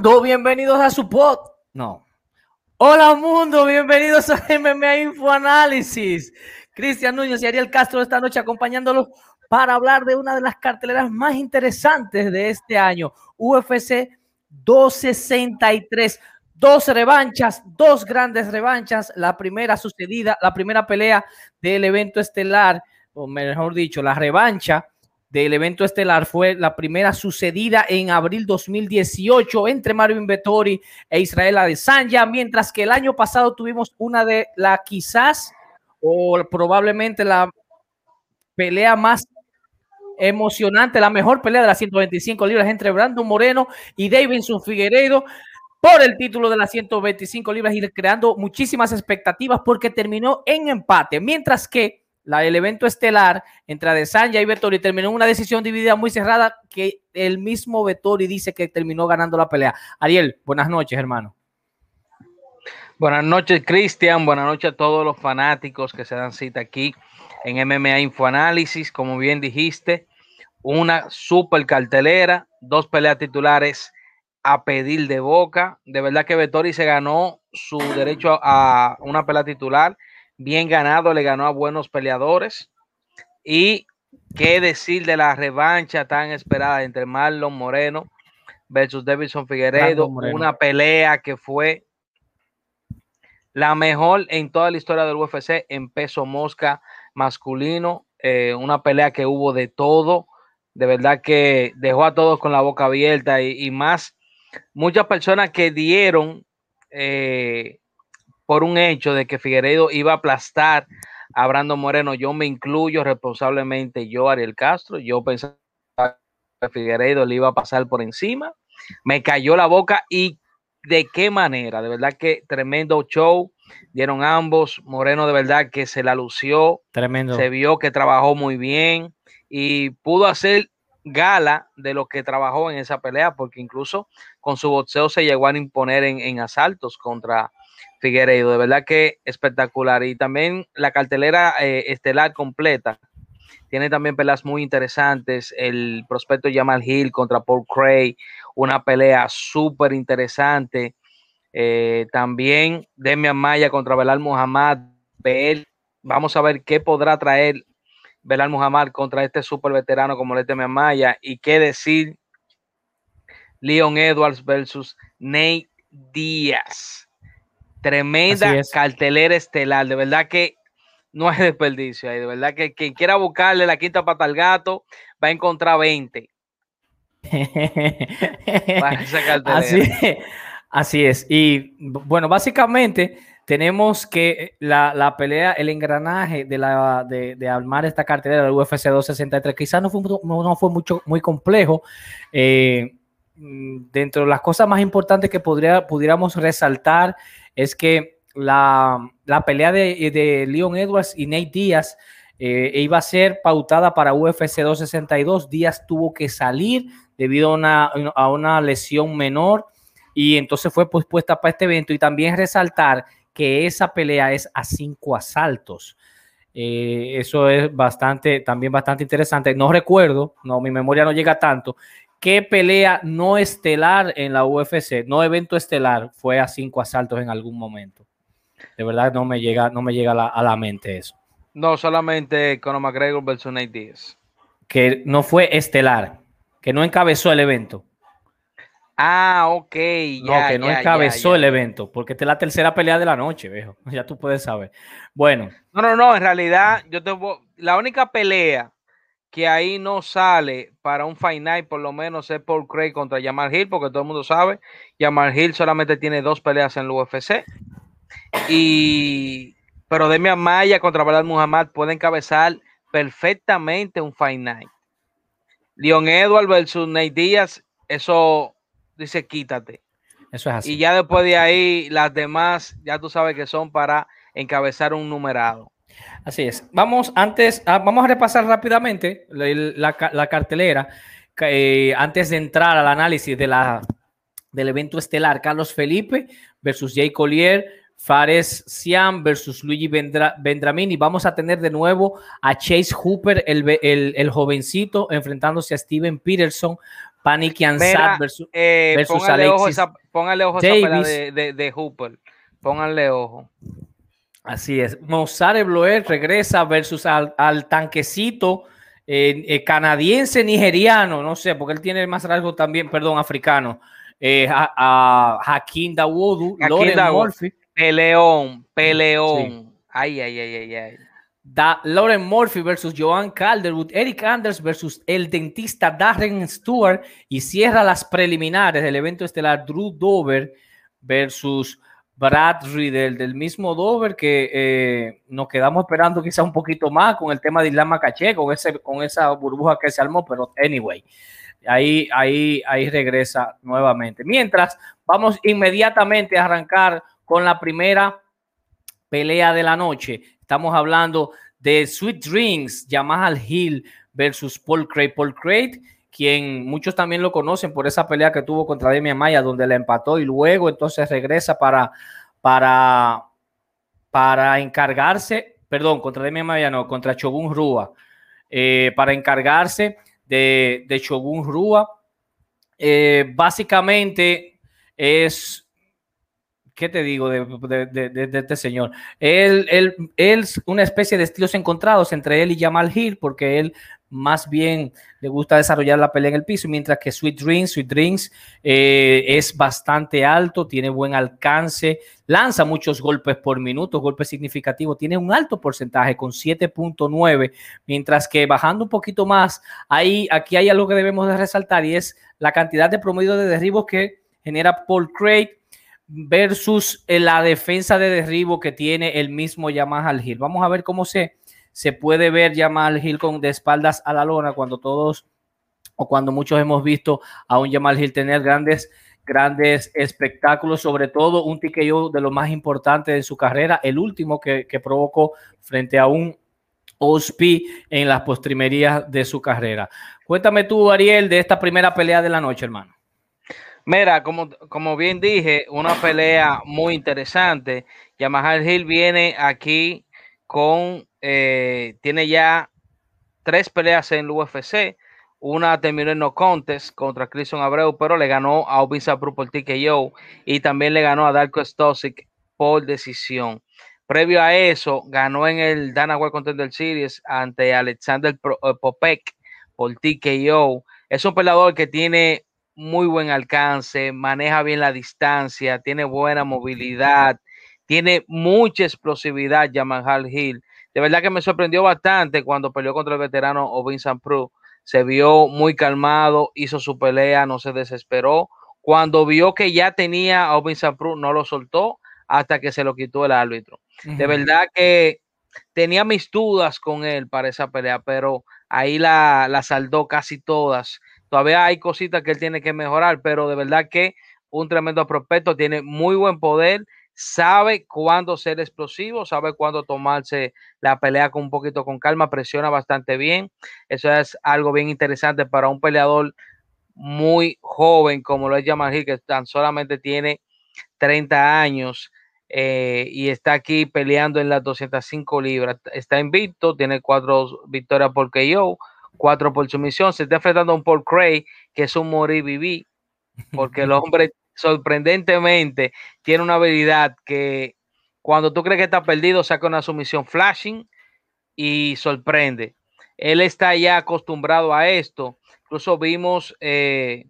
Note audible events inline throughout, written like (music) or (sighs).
Mundo, bienvenidos a su pod. No. Hola mundo, bienvenidos a MMA Infoanálisis. Cristian Núñez y Ariel Castro esta noche acompañándolos para hablar de una de las carteleras más interesantes de este año, UFC 263. Dos revanchas, dos grandes revanchas. La primera sucedida, la primera pelea del evento estelar, o mejor dicho, la revancha del evento estelar fue la primera sucedida en abril 2018 entre Marvin Vettori e Israel Adesanya, mientras que el año pasado tuvimos una de la quizás o probablemente la pelea más emocionante, la mejor pelea de las 125 libras entre Brandon Moreno y Davidson Figueiredo por el título de las 125 libras y creando muchísimas expectativas porque terminó en empate, mientras que la, el evento estelar entre Adesanya y Vettori terminó una decisión dividida muy cerrada que el mismo Vettori dice que terminó ganando la pelea. Ariel, buenas noches, hermano. Buenas noches, Cristian. Buenas noches a todos los fanáticos que se dan cita aquí en MMA Infoanálisis. Como bien dijiste, una super cartelera, dos peleas titulares a pedir de boca. De verdad que Vettori se ganó su derecho a una pelea titular bien ganado, le ganó a buenos peleadores. Y qué decir de la revancha tan esperada entre Marlon Moreno versus Davidson Figueredo, una pelea que fue la mejor en toda la historia del UFC en peso mosca masculino, eh, una pelea que hubo de todo, de verdad que dejó a todos con la boca abierta y, más, muchas personas que dieron eh, por un hecho de que Figueiredo iba a aplastar a Brando Moreno. Yo me incluyo responsablemente, yo, Ariel Castro, yo pensaba que Figueiredo le iba a pasar por encima. Me cayó la boca y de qué manera, de verdad que tremendo show dieron ambos. Moreno de verdad que se la lució. Tremendo. Se vio que trabajó muy bien y pudo hacer gala de lo que trabajó en esa pelea, porque incluso con su boxeo se llegó a imponer en, asaltos contra Figueiredo, de verdad que espectacular. Y también la cartelera eh, estelar completa. Tiene también peleas muy interesantes. El prospecto Jamal Hill contra Paul Cray, una pelea súper interesante. Eh, también Demian Maya contra Belal Muhammad. Vamos a ver qué podrá traer Belal Muhammad contra este súper veterano como Demian Maya. Y qué decir Leon Edwards versus Nate Díaz. Tremenda cartelera estelar, de verdad que no hay (laughs) desperdicio ahí, de verdad que quien quiera buscarle la quinta pata al gato va a encontrar 20. (laughs) así, es. Y bueno, básicamente tenemos que la, pelea, el engranaje de, la, de, de armar esta cartelera del UFC 263 quizás no fue, no fue mucho, muy complejo. Eh, mm, dentro de las cosas más importantes que podría, pudiéramos resaltar es que la, pelea de, de, Leon Edwards y Nate Díaz eh, iba a ser pautada para UFC 262. Díaz tuvo que salir debido a una, a una lesión menor y entonces fue pospuesta para este evento. Y también resaltar que esa pelea es a cinco asaltos. Eh, eso es bastante, también bastante interesante. No recuerdo, no, mi memoria no llega tanto, ¿Qué pelea no estelar en la UFC, no evento estelar, fue a cinco asaltos en algún momento? De verdad no me llega, no me llega a la, mente eso. No, solamente Conor McGregor versus Nate Diaz. Que no fue estelar, que no encabezó el evento. Ah, ok. no, que no encabezó el evento, porque esta es la tercera pelea de la noche, viejo. (laughs) Ya tú puedes saber. Bueno. No, no, no, en realidad, yo te la única pelea que ahí no sale para un Fight por lo menos es Paul Craig contra Jamal Hill, porque todo el mundo sabe, Jamal Hill solamente tiene dos peleas en el UFC. Y, pero Demian Maya contra Balad Muhammad puede encabezar perfectamente un Night. Leon Edwards versus Nate Díaz, eso dice quítate. Eso es así. Y ya después de ahí, las demás, ya tú sabes que son para encabezar un numerado. Así es. Vamos antes, a, vamos a repasar rápidamente la, cartelera eh, antes de entrar al análisis de la, del evento estelar. Carlos Felipe versus Jay Collier, Fares Siam versus Luigi Vendramini. Vamos a tener de nuevo a Chase Hooper, el, el, jovencito, enfrentándose a Steven Peterson Panic Ansat versus, eh, versus póngale Alexis ojo esa, póngale ojo Davis. esa de, de, Hooper. Pónganle ojo. Así es. Mozart Bloer regresa versus al, al tanquecito eh, eh, canadiense nigeriano, no sé, porque él tiene más rasgo también, perdón, africano. Eh, a, a Hakim Dawodu, Loren Murphy. Peleón, peleón. Ay, ay, ay, ay, ay. Da, Lauren Murphy versus Joan Calderwood, Eric Anders versus el dentista Darren Stewart y cierra las preliminares del evento estelar Drew Dover versus Brad Riddle del mismo Dover que eh, nos quedamos esperando quizá un poquito más con el tema de Islam Macaché, con, ese, con esa burbuja que se armó, pero anyway, ahí, ahí, ahí regresa nuevamente. Mientras, vamos inmediatamente a arrancar con la primera pelea de la noche. Estamos hablando de Sweet Drinks, Jamal Hill versus Paul Craig. Paul Craig quien muchos también lo conocen por esa pelea que tuvo contra Demian Maya, donde le empató y luego entonces regresa para, para, para encargarse, perdón, contra Demian Maya, no, contra Shogun Rua, eh, para encargarse de, de Shogun Rua. Eh, básicamente es ¿qué te digo de, este señor? Él, él, él, es una especie de estilos encontrados entre él y Jamal Hill, porque él más bien le gusta desarrollar la pelea en el piso, mientras que Sweet Dreams, Sweet Dreams eh, es bastante alto, tiene buen alcance, lanza muchos golpes por minuto, golpes significativos, tiene un alto porcentaje con 7.9, mientras que bajando un poquito más, ahí, aquí hay algo que debemos de resaltar y es la cantidad de promedio de derribos que genera Paul Craig versus eh, la defensa de derribo que tiene el mismo Yamaha Hill. Vamos a ver cómo se se puede ver Jamal Hill con de espaldas a la lona cuando todos o cuando muchos hemos visto a un Jamal Hill tener grandes grandes espectáculos, sobre todo un TKO de lo más importante de su carrera, el último que, provocó frente a un OSP en las postrimerías de su carrera. Cuéntame tú, Ariel, de esta primera pelea de la noche, hermano. Mira, como, como bien dije, una pelea muy interesante. Yamaha Hill viene aquí con eh, tiene ya tres peleas en el UFC. Una terminó en no contest contra Christian Abreu, pero le ganó a Obin Sapru por TKO y también le ganó a Darko Stosic por decisión. Previo a eso, ganó en el Dana White Contender Series ante Alexander eh, Popek por TKO. Es un peleador que tiene muy buen alcance, maneja bien la distancia, tiene buena movilidad, tiene mucha explosividad, Jamal Hill de verdad que me sorprendió bastante cuando peleó contra el veterano Ovin Pro. Se vio muy calmado, hizo su pelea, no se desesperó. Cuando vio que ya tenía a Ovin Pro, no lo soltó hasta que se lo quitó el árbitro. De verdad que tenía mis dudas con él para esa pelea, pero ahí la, la saldó casi todas. Todavía hay cositas que él tiene que mejorar, pero de verdad que un tremendo prospecto, tiene muy buen poder sabe cuándo ser explosivo, sabe cuándo tomarse la pelea con un poquito con calma, presiona bastante bien. Eso es algo bien interesante para un peleador muy joven como lo es Jamal que tan solamente tiene 30 años eh, y está aquí peleando en las 205 libras. Está invicto, tiene cuatro victorias por KO, cuatro por sumisión. Se está enfrentando a un Paul Cray, que es un morir vivir, porque el (laughs) hombre sorprendentemente tiene una habilidad que cuando tú crees que está perdido, saca una sumisión flashing y sorprende. Él está ya acostumbrado a esto. Incluso vimos eh,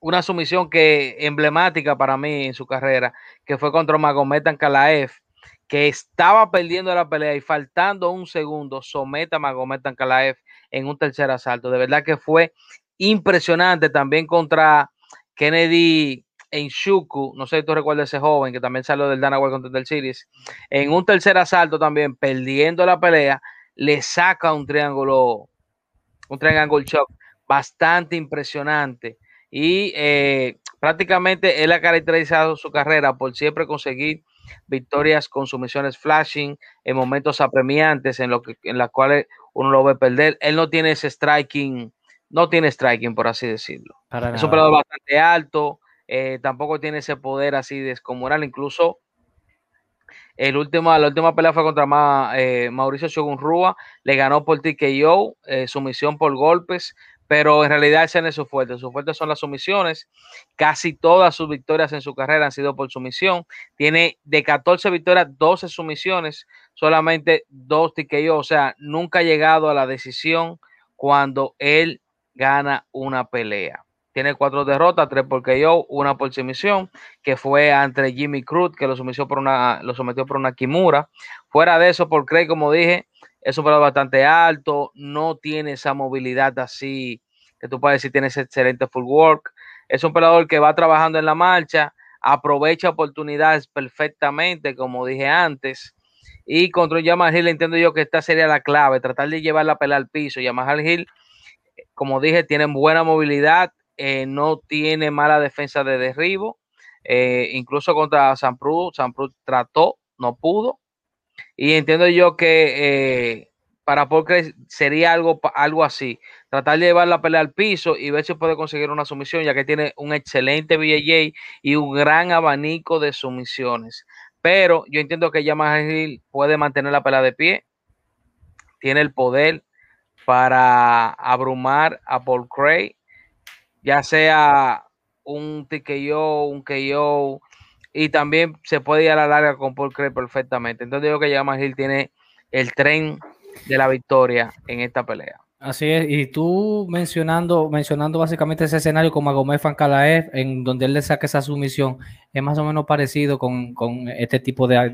una sumisión que emblemática para mí en su carrera, que fue contra Magomed Ankalaev, que estaba perdiendo la pelea y faltando un segundo, somete a Magomed Ankalaev en un tercer asalto. De verdad que fue impresionante también contra Kennedy en Shuku, no sé si tú recuerdas ese joven que también salió del Dana contra el Series, en un tercer asalto también, perdiendo la pelea, le saca un triángulo, un triángulo shock bastante impresionante. Y eh, prácticamente él ha caracterizado su carrera por siempre conseguir victorias con sumisiones flashing en momentos apremiantes en, lo que, en las cuales uno lo ve perder. Él no tiene ese striking no tiene striking, por así decirlo. es un peleador bastante alto, eh, tampoco tiene ese poder así descomunal, incluso el último, la última pelea fue contra eh, Mauricio Shogun Rua, le ganó por TKO, eh, sumisión por golpes, pero en realidad ese no es su fuerte. Su fuerte son las sumisiones. Casi todas sus victorias en su carrera han sido por sumisión. Tiene de 14 victorias, 12 sumisiones, solamente dos TKO. O sea, nunca ha llegado a la decisión cuando él gana una pelea. Tiene cuatro derrotas, tres por KO, una por sumisión, que fue ante Jimmy Cruz, que lo sometió por una, lo sometió por una Kimura. Fuera de eso, por Craig, como dije, es un peleador bastante alto, no tiene esa movilidad así que tú puedes decir tiene ese excelente full work. Es un peleador que va trabajando en la marcha, aprovecha oportunidades perfectamente, como dije antes. Y contra Jamal Hill entiendo yo que esta sería la clave, tratar de llevar la pelea al piso. Jamal Hill, como dije, tiene buena movilidad, eh, no tiene mala defensa de derribo. Eh, incluso contra Sanprú, Sanprú trató, no pudo. Y entiendo yo que eh, para Paul sería algo, algo así. Tratar de llevar la pelea al piso y ver si puede conseguir una sumisión, ya que tiene un excelente BJJ y un gran abanico de sumisiones. Pero yo entiendo que Yamaha Hill puede mantener la pelea de pie. Tiene el poder para abrumar a Paul Cray, ya sea un TKO, un KO, y también se puede ir a la larga con Paul Craig perfectamente. Entonces digo que Yamaha Hill tiene el tren de la victoria en esta pelea. Así es, y tú mencionando, mencionando básicamente ese escenario con Magomed Fankalaev, en donde él le saca esa sumisión, es más o menos parecido con, este tipo de,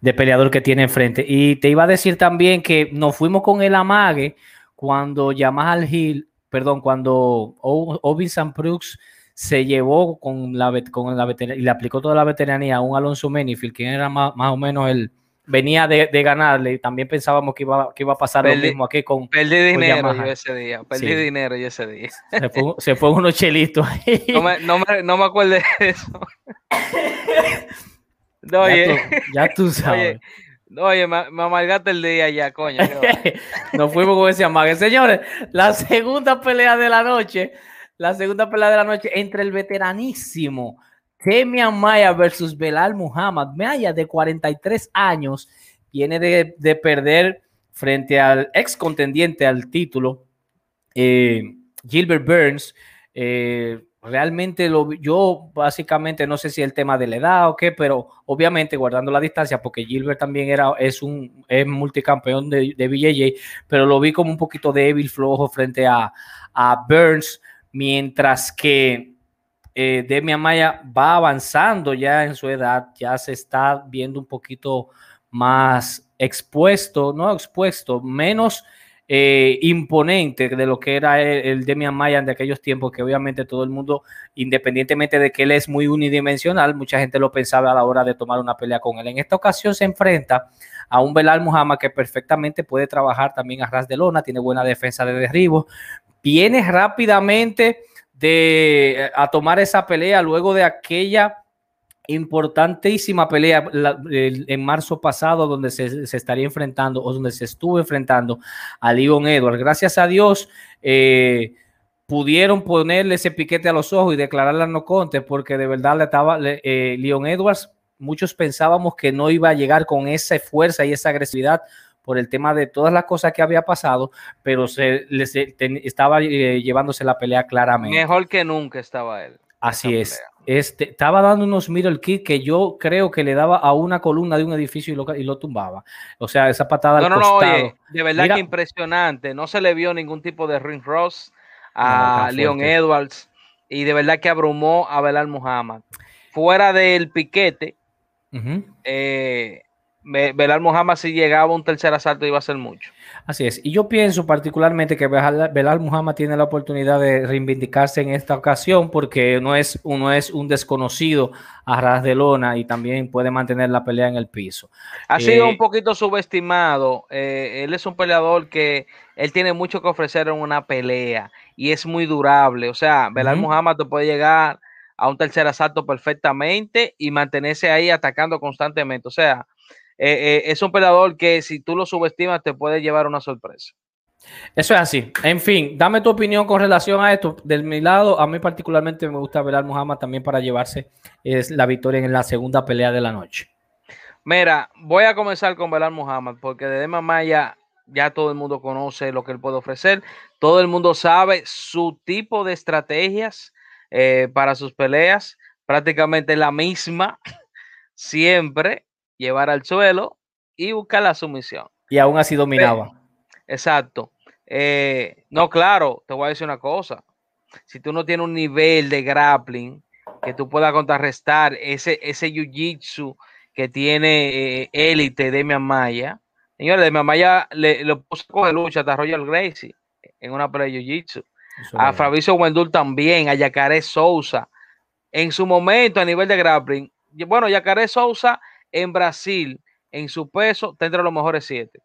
de, peleador que tiene enfrente. Y te iba a decir también que nos fuimos con el amague cuando Yamaha Hill, perdón, cuando Obi Brooks se llevó con la, con la y le aplicó toda la veteranía a un Alonso Menifield, quien era más, o menos el venía de, ganarle y también pensábamos que iba, que iba a pasar lo mismo aquí con perdí dinero yo ese día perdí dinero yo ese día. Se fue, unos chelitos no me, no, me, no me acuerdo de eso. Oye, ya, tú, sabes. Oye, me, me, amargaste el día ya, coño. (laughs) Nos fuimos con ese amague. Señores, la segunda pelea de la noche la segunda pelea de la noche entre el veteranísimo Demian Maya versus Belal Muhammad. Maya, de 43 años, viene de, perder frente al ex contendiente al título, eh, Gilbert Burns. Eh, realmente lo, yo básicamente no sé si el tema de la edad o qué, pero obviamente guardando la distancia, porque Gilbert también era, es un es multicampeón de, de BJJ, pero lo vi como un poquito débil, flojo frente a, a Burns mientras que eh, Demian Maya va avanzando ya en su edad, ya se está viendo un poquito más expuesto, no expuesto, menos eh, imponente de lo que era el, Demian Maya de aquellos tiempos, que obviamente todo el mundo, independientemente de que él es muy unidimensional, mucha gente lo pensaba a la hora de tomar una pelea con él. En esta ocasión se enfrenta a un Belal Muhammad que perfectamente puede trabajar también a ras de lona, tiene buena defensa de derribo, viene rápidamente de, eh, a tomar esa pelea luego de aquella importantísima pelea en marzo pasado donde se, estaría enfrentando o donde se estuvo enfrentando a Leon Edwards. Gracias a Dios eh, pudieron ponerle ese piquete a los ojos y declararle no conte porque de verdad le estaba eh, Leon Edwards. Muchos pensábamos que no iba a llegar con esa fuerza y esa agresividad por el tema de todas las cosas que había pasado, pero se, les, estaba eh, llevándose la pelea claramente. Mejor que nunca estaba él. Así es. Este, estaba dando unos middle kick que yo creo que le daba a una columna de un edificio y lo, y lo tumbaba. O sea, esa patada no, no, No, oye, de verdad que impresionante. No se le vio ningún tipo de ring ross a Leon Edwards y de verdad que abrumó a Belal Muhammad. Fuera del piquete, eh, Belal Muhammad si llegaba a un tercer asalto iba a ser mucho. Así es. Y yo pienso particularmente que Belal Muhammad tiene la oportunidad de reivindicarse en esta ocasión porque no es, uno es un desconocido a ras de lona y también puede mantener la pelea en el piso. Ha sido eh, un poquito subestimado. Eh, él es un peleador que él tiene mucho que ofrecer en una pelea y es muy durable. O sea, Belal Muhammad te puede llegar a un tercer asalto perfectamente y mantenerse ahí atacando constantemente. O sea, eh, eh, es un peleador que si tú lo subestimas te puede llevar una sorpresa. Eso es así. En fin, dame tu opinión con relación a esto. De mi lado, a mí particularmente me gusta ver al Muhammad también para llevarse es la victoria en la segunda pelea de la noche. Mira, voy a comenzar con Belal Muhammad porque de Maya ya todo el mundo conoce lo que él puede ofrecer, todo el mundo sabe su tipo de estrategias eh, para sus peleas, prácticamente la misma, (laughs) siempre llevar al suelo y buscar la sumisión. Y aún así dominaba. exacto. Eh, no, claro, te voy a decir una cosa. Si tú no tienes un nivel de grappling que tú puedas contrarrestar ese, ese jiu-jitsu que tiene eh, élite de Maya, señores, de Maya le, lo puso de lucha hasta Royal Gracie en una pelea de jiu-jitsu. A Fabricio Wendul también, a Yacaré Sousa. En su momento, a nivel de grappling, bueno, Yacaré Sousa en Brasil, en su peso, tendrá los mejores siete.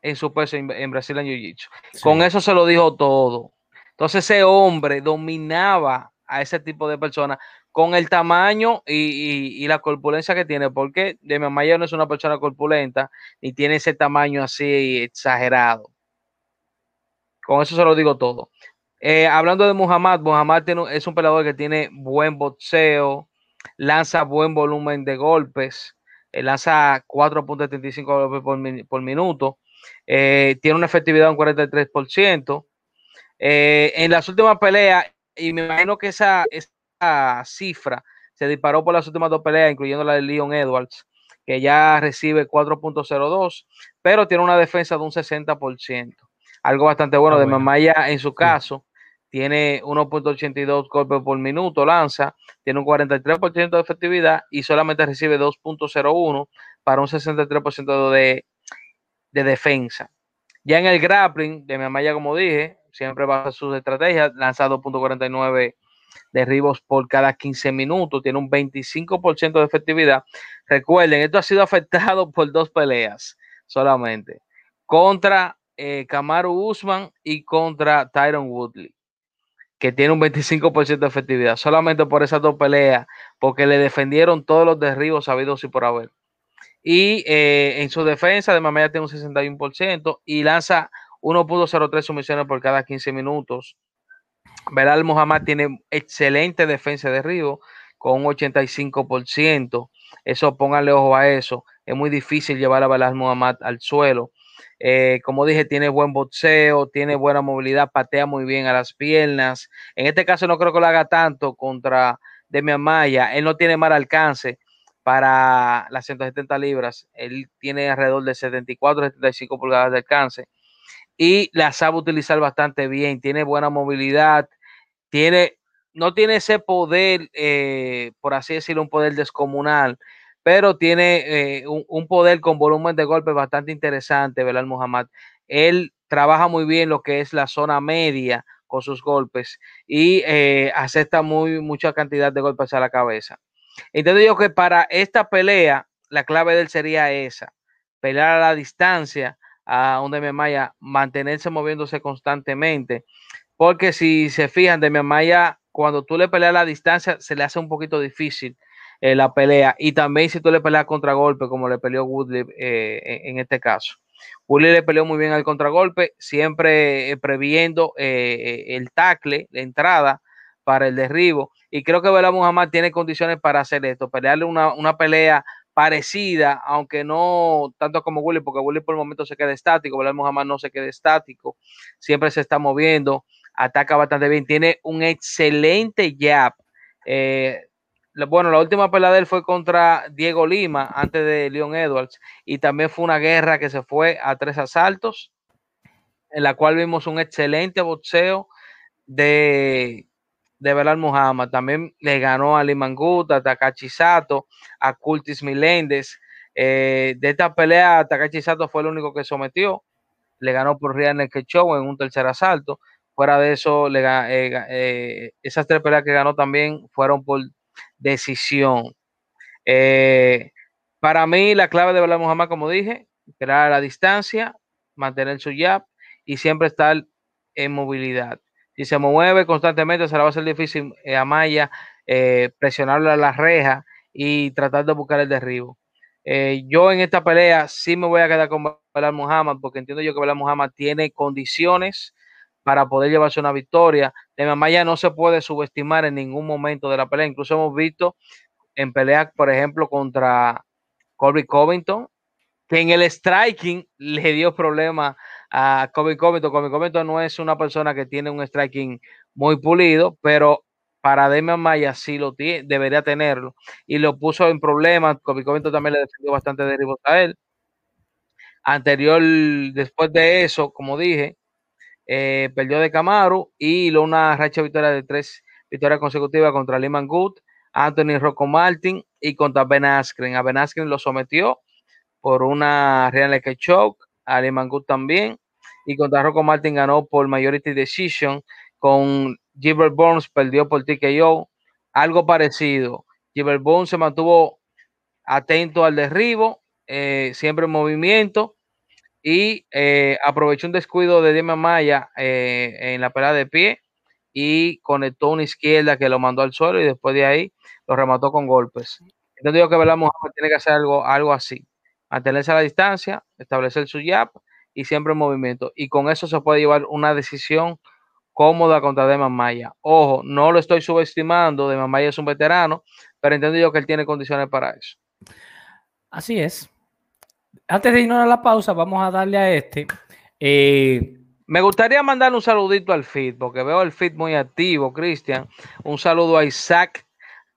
En su peso en, Brasil en Jiu-Jitsu. Con eso se lo dijo todo. Entonces ese hombre dominaba a ese tipo de personas con el tamaño y, la corpulencia que tiene, porque de mi mayor no es una persona corpulenta ni tiene ese tamaño así exagerado. Con eso se lo digo todo. Eh, hablando de Muhammad, Muhammad es un peleador que tiene buen boxeo, lanza buen volumen de golpes, eh, lanza 4.75 golpes por, minuto, eh, tiene una efectividad de un 43%. en las últimas peleas, y me imagino que esa, esa cifra se disparó por las últimas dos peleas, incluyendo la de Leon Edwards, que ya recibe 4.02, pero tiene una defensa de un 60%. Algo bastante bueno, ah, de Mamaya en su caso tiene 1.82 golpes por minuto, lanza, tiene un 43% de efectividad y solamente recibe 2.01 para un 63% de, de defensa. Ya en el grappling de Mamaya, como dije, siempre baja sus estrategias, lanza 2.49 derribos por cada 15 minutos, tiene un 25% de efectividad. Recuerden, esto ha sido afectado por dos peleas solamente, contra eh, Kamaru Usman y contra Tyron Woodley que tiene un 25% de efectividad, solamente por esas dos peleas, porque le defendieron todos los derribos sabidos y por haber. Y eh, en su defensa, de Mamaya tiene un 61% y lanza 1.03 sumisiones por cada 15 minutos. Belal Muhammad tiene excelente defensa de derribo con un 85%. Eso, pónganle ojo a eso. Es muy difícil llevar a Belal Muhammad al suelo. Eh, como dije, tiene buen boxeo, tiene buena movilidad, patea muy bien a las piernas. En este caso no creo que lo haga tanto contra Demian Maya. Él no tiene mal alcance para las 170 libras. Él tiene alrededor de 74, 75 pulgadas de alcance. Y la sabe utilizar bastante bien. Tiene buena movilidad. Tiene, no tiene ese poder, eh, por así decirlo, un poder descomunal pero tiene eh, un, poder con volumen de golpe bastante interesante, Belal Muhammad. Él trabaja muy bien lo que es la zona media con sus golpes y eh, acepta muy, mucha cantidad de golpes a la cabeza. Entonces digo que para esta pelea, la clave de él sería esa, pelear a la distancia, a me Maya, mantenerse moviéndose constantemente, porque si se fijan, de Maya, cuando tú le peleas a la distancia, se le hace un poquito difícil eh, la pelea. Y también si tú le peleas contragolpe, como le peleó Woodley eh, en, este caso. Woodley le peleó muy bien al contragolpe, siempre eh, previendo el tackle, la entrada para el derribo. Y creo que Bela Muhammad tiene condiciones para hacer esto, pelearle una, una pelea parecida, aunque no tanto como Willy, porque Willy por el momento se queda estático, Belal Muhammad no se queda estático, siempre se está moviendo, ataca bastante bien, tiene un excelente jab, bueno, la última pelea de él fue contra Diego Lima antes de Leon Edwards y también fue una guerra que se fue a tres asaltos en la cual vimos un excelente boxeo de, de Belal Muhammad. También le ganó a Limanguta, Takachi Sato, a Curtis Miléndez. Eh, de esta pelea, Takachi Sato fue el único que sometió. Le ganó por Ryan Show en un tercer asalto. Fuera de eso, le, eh, eh, esas tres peleas que ganó también fueron por decisión. Eh, para mí, la clave de Bala Muhammad, como dije, crear la distancia, mantener su jab y siempre estar en movilidad. Si se mueve constantemente, se va a hacer difícil eh, a Maya eh, presionarle a la reja y tratar de buscar el derribo. yo en esta pelea sí me voy a quedar con Belal Muhammad porque entiendo yo que Belal Muhammad tiene condiciones para poder llevarse una victoria. De Maya no se puede subestimar en ningún momento de la pelea. Incluso hemos visto en peleas, por ejemplo, contra Colby Covington, que en el striking le dio problema a Kobe Covington. Kobe Covington no es una persona que tiene un striking muy pulido, pero para Demian Maya sí lo tiene, debería tenerlo. Y lo puso en problemas. Kobe Covington también le defendió bastante derribos a él. Anterior, después de eso, como dije, eh, perdió de Camaro y lo una racha victoria de tres victorias consecutivas contra Lehman Good, Anthony Rocco Martin y contra Ben Askren. A Ben Askren lo sometió por una Real que choke, a Lehman Good también. Y contra Rocco Martin ganó por majority decision. Con Gilbert Burns perdió por TKO. Algo parecido. Gilbert Burns se mantuvo atento al derribo, eh, siempre en movimiento y eh, aprovechó un descuido de Dima Maya eh, en la pelea de pie y conectó una izquierda que lo mandó al suelo y después de ahí lo remató con golpes. Entonces digo que Muhammad tiene que hacer algo, algo así, mantenerse a la distancia, establecer su jab y siempre en movimiento. Y con eso se puede llevar una decisión cómoda contra Dema Maya. Ojo, no lo estoy subestimando, Dema Maya es un veterano, pero entiendo yo que él tiene condiciones para eso. Así es. Antes de irnos a la pausa, vamos a darle a este. Eh, me gustaría mandar un saludito al feed, porque veo el feed muy activo, Cristian. Un saludo a Isaac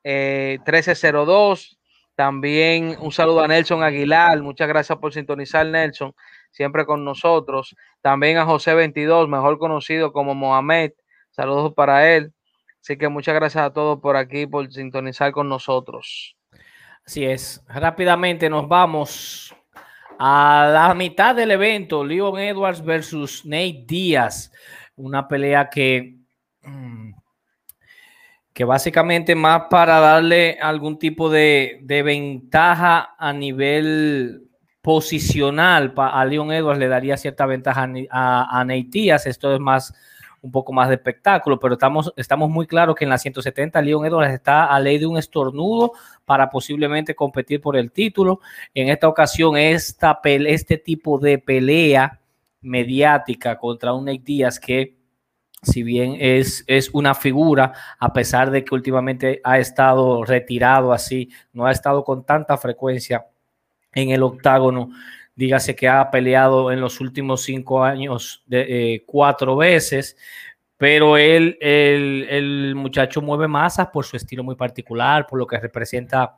1302. Eh, También un saludo a Nelson Aguilar. Muchas gracias por sintonizar, Nelson, siempre con nosotros. También a José 22, mejor conocido como Mohamed. Saludos para él. Así que muchas gracias a todos por aquí, por sintonizar con nosotros. Así es. Rápidamente nos vamos a la mitad del evento, Leon Edwards versus Nate Díaz, una pelea que, mm, que básicamente más para darle algún tipo de, ventaja a nivel posicional a Leon Edwards le daría cierta ventaja a, a Nate Díaz. Esto es más un poco más de espectáculo, pero estamos, estamos muy claros que en la 170 Leon Edwards está a ley de un estornudo para posiblemente competir por el título. En esta ocasión, esta este tipo de pelea mediática contra un Nate Díaz que si bien es, es una figura, a pesar de que últimamente ha estado retirado así, no ha estado con tanta frecuencia en el octágono, dígase que ha peleado en los últimos cinco años de, eh, cuatro veces, pero él, el, muchacho mueve masas por su estilo muy particular, por lo que representa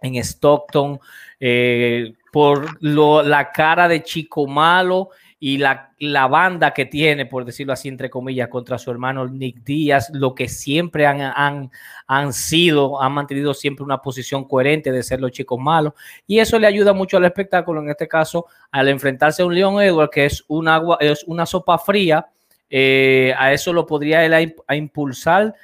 en Stockton, eh, por lo, la cara de chico malo y la, la, banda que tiene, por decirlo así, entre comillas, contra su hermano Nick Díaz, lo que siempre han, han, han, sido, han mantenido siempre una posición coherente de ser los chicos malos. Y eso le ayuda mucho al espectáculo, en este caso, al enfrentarse a un Leon Edward, que es, un agua, es una sopa fría. Eh, a eso lo podría él a impulsar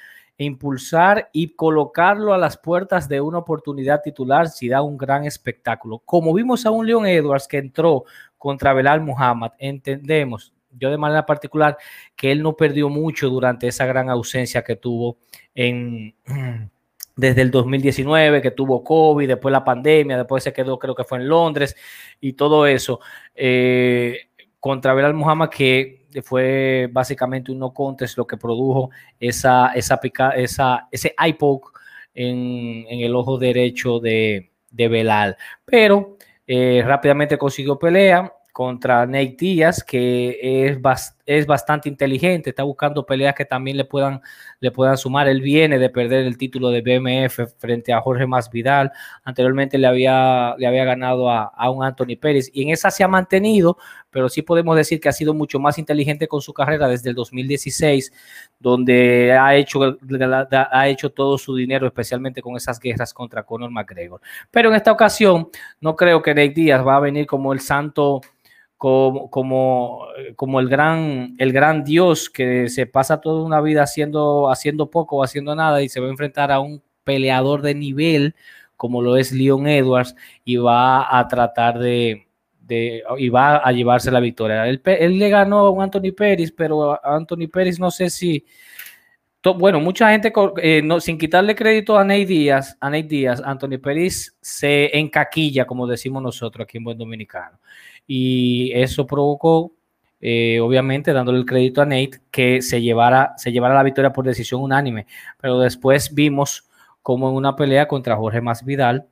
impulsar y colocarlo a las puertas de una oportunidad titular si da un gran espectáculo. Como vimos a un Leon Edwards que entró contra Belal Muhammad, entendemos, yo de manera particular, que él no perdió mucho durante esa gran ausencia que tuvo en (clears throat) desde el 2019, que tuvo COVID, después la pandemia, después se quedó, creo que fue en Londres y todo eso. Eh, contra Belal Muhammad, que fue básicamente un no contest lo que produjo esa, esa, esa ese eye poke en, el ojo derecho de, de Belal. Pero eh, rápidamente consiguió pelea contra Nate Díaz, que es, es bastante inteligente, está buscando peleas que también le puedan, le puedan sumar. Él viene de perder el título de BMF frente a Jorge Masvidal. Anteriormente le había, le había ganado a, a, un Anthony Pérez y en esa se ha mantenido, pero sí podemos decir que ha sido mucho más inteligente con su carrera desde el 2016, donde ha hecho, ha hecho todo su dinero, especialmente con esas guerras contra Conor McGregor. Pero en esta ocasión no creo que Nate Díaz va a venir como el santo como, como, como, el, gran, el gran Dios que se pasa toda una vida haciendo, haciendo poco o haciendo nada y se va a enfrentar a un peleador de nivel como lo es Leon Edwards y va a tratar de, de y va a llevarse la victoria. Él, le ganó a Anthony Pérez, pero Anthony Pérez no sé si, bueno, mucha gente, eh, no, sin quitarle crédito a Ney Díaz, a Ney Díaz, Anthony Pérez se encaquilla, como decimos nosotros aquí en Buen Dominicano y eso provocó, eh, obviamente, dándole el crédito a Nate, que se llevara, se llevara la victoria por decisión unánime. Pero después vimos como en una pelea contra Jorge Masvidal,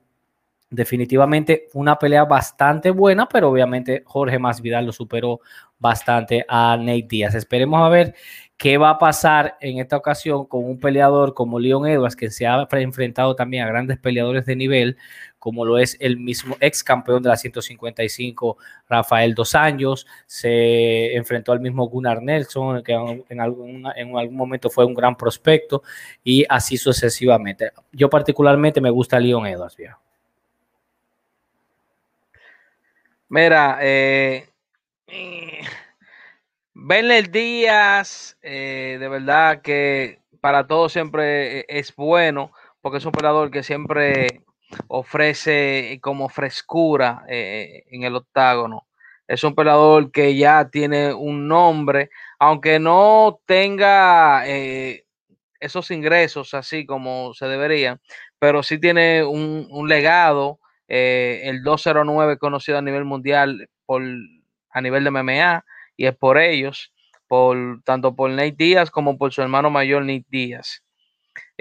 definitivamente una pelea bastante buena, pero obviamente Jorge Masvidal lo superó bastante a Nate Díaz. Esperemos a ver qué va a pasar en esta ocasión con un peleador como Leon Edwards, que se ha enfrentado también a grandes peleadores de nivel, como lo es el mismo ex campeón de la 155, Rafael Dos Años, se enfrentó al mismo Gunnar Nelson, que en algún, en algún momento fue un gran prospecto, y así sucesivamente. Yo particularmente me gusta Leon Edwards, viejo. Mira, eh, eh Díaz, eh, de verdad que para todos siempre es bueno, porque es un operador que siempre ofrece como frescura eh, en el octágono. Es un peleador que ya tiene un nombre, aunque no tenga esos ingresos así como se deberían, pero sí tiene un, un legado eh, el 209 conocido a nivel mundial por, a nivel de MMA y es por ellos, por, tanto por Nate Díaz como por su hermano mayor Nate Díaz.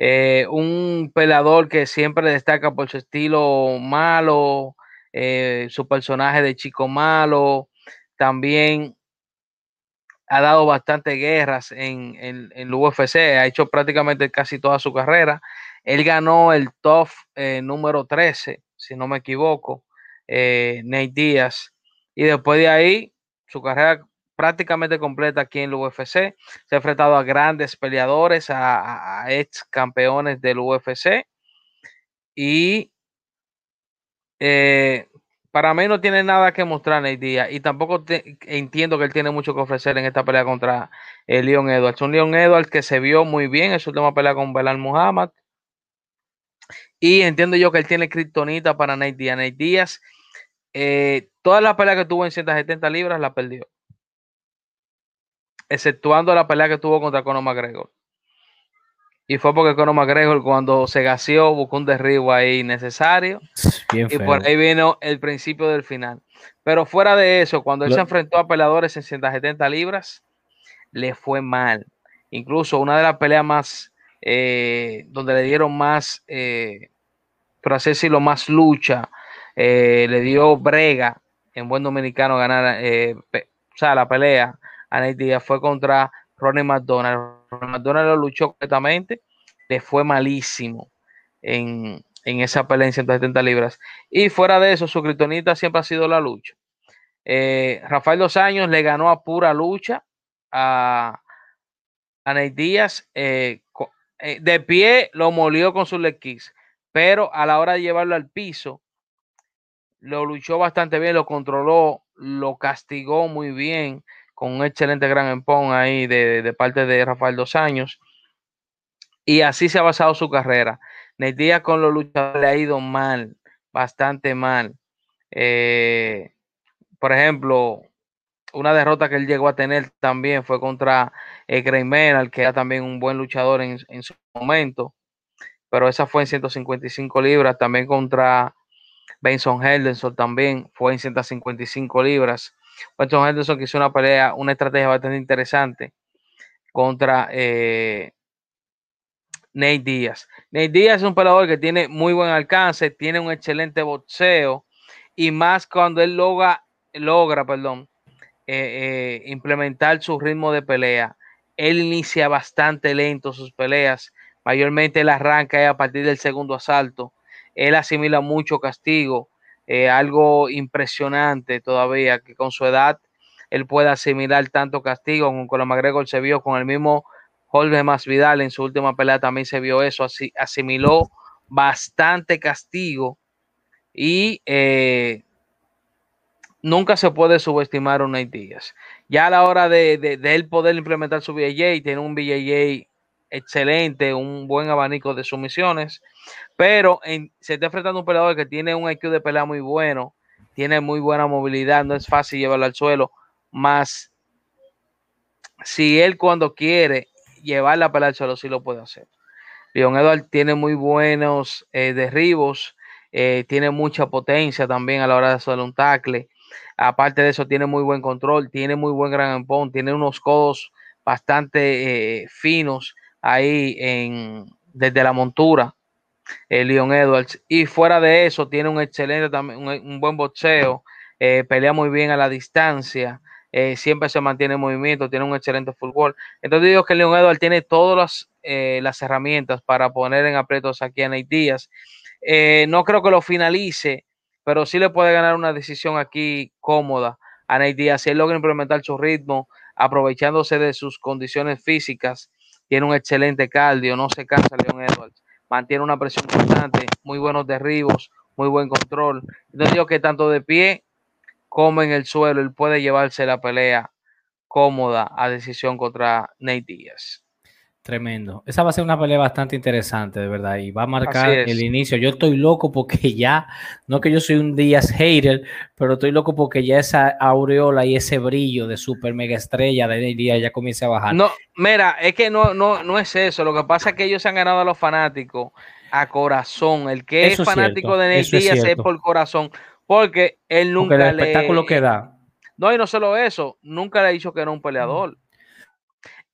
Eh, un peleador que siempre destaca por su estilo malo, eh, su personaje de chico malo, también ha dado bastante guerras en, en, el UFC, ha hecho prácticamente casi toda su carrera. Él ganó el TOF número 13 si no me equivoco, eh, Nate Díaz. Y después de ahí, su carrera prácticamente completa aquí en el UFC. Se ha enfrentado a grandes peleadores, a, ex campeones del UFC. Y eh, para mí no tiene nada que mostrar Nate. Y tampoco entiendo que él tiene mucho que ofrecer en esta pelea contra eh, Leon Edwards. Un Leon Edwards que se vio muy bien en su última pelea con Belal Muhammad. Y entiendo yo que él tiene kriptonita para Nate Díaz. Nate eh, toda la pelea que tuvo en 170 libras la perdió. Exceptuando la pelea que tuvo contra Conor McGregor. Y fue porque Conor McGregor cuando se gaseó buscó un derribo ahí necesario. y por ahí vino el principio del final. Pero fuera de eso, cuando él se enfrentó a peleadores en 170 libras, le fue mal. Incluso una de las peleas más eh, donde le dieron más, eh, por así decirlo, más lucha, eh, le dio brega en buen dominicano ganar, eh, o sea, la pelea a Nate Díaz fue contra Ronnie McDonald. Ronnie McDonald lo luchó completamente, le fue malísimo en, en esa pelea en 170 libras. Y fuera de eso, su criptonita siempre ha sido la lucha. Rafael Dos Años le ganó a pura lucha a, a Díaz eh, de pie lo molió con su leg pero a la hora de llevarlo al piso, lo luchó bastante bien, lo controló, lo castigó muy bien, con un excelente gran empón ahí de, parte de Rafael Dos Años. Y así se ha basado su carrera. Nate con los luchadores le ha ido mal, bastante mal. Eh, por ejemplo, una derrota que él llegó a tener también fue contra eh, Grey que era también un buen luchador en, su momento, pero esa fue en 155 libras, también contra Benson Henderson también fue en 155 libras. Benson Henderson que hizo una pelea, una estrategia bastante interesante contra eh, Nate Díaz. Nate Díaz es un peleador que tiene muy buen alcance, tiene un excelente boxeo y más cuando él logra, logra perdón, eh, eh, implementar su ritmo de pelea. Él inicia bastante lento sus peleas, mayormente él arranca a partir del segundo asalto. Él asimila mucho castigo, eh, algo impresionante todavía, que con su edad él puede asimilar tanto castigo. Con Conor McGregor se vio con el mismo Jorge Masvidal en su última pelea también se vio eso, así asimiló bastante castigo y nunca se puede subestimar a un Díaz. Ya a la hora de, de, él poder implementar su BJJ, tiene un BJJ excelente, un buen abanico de sumisiones, pero se está enfrentando un peleador que tiene un IQ de pelea muy bueno, tiene muy buena movilidad, no es fácil llevarlo al suelo, más si él cuando quiere llevar la pelea al suelo, sí lo puede hacer. Leon Edward tiene muy buenos eh, derribos, eh, tiene mucha potencia también a la hora de hacer un tackle. Aparte de eso, tiene muy buen control, tiene muy buen gran empón, tiene unos codos bastante eh, finos ahí en, desde la montura. eh, Leon Edwards. Y fuera de eso, tiene un excelente, también un, buen boxeo, eh, pelea muy bien a la distancia, eh, siempre se mantiene en movimiento, tiene un excelente fútbol. Entonces digo que Leon Edwards tiene todas las, herramientas para poner en aprietos aquí a Nate Díaz. no creo que lo finalice, pero sí le puede ganar una decisión aquí cómoda a Díaz si él logra implementar su ritmo, aprovechándose de sus condiciones físicas. Tiene un excelente cardio, no se cansa Leon Edwards mantiene una presión constante, muy buenos derribos, muy buen control. Entonces digo que tanto de pie como en el suelo, él puede llevarse la pelea cómoda a decisión contra Nate Díaz. Tremendo. Esa va a ser una pelea bastante interesante, de verdad, y va a marcar el inicio. Yo estoy loco porque (laughs) ya, no que yo soy un Díaz hater, pero estoy loco porque ya esa aureola y ese brillo de super mega estrella de Díaz ya comienza a bajar. No, mira, es que no, no, no es eso. Lo que pasa es que ellos se han ganado a los fanáticos a corazón. El que es fanático de Nate Díaz es, por corazón, porque él nunca porque el espectáculo que da. No, y no solo eso, nunca le ha dicho que era un peleador.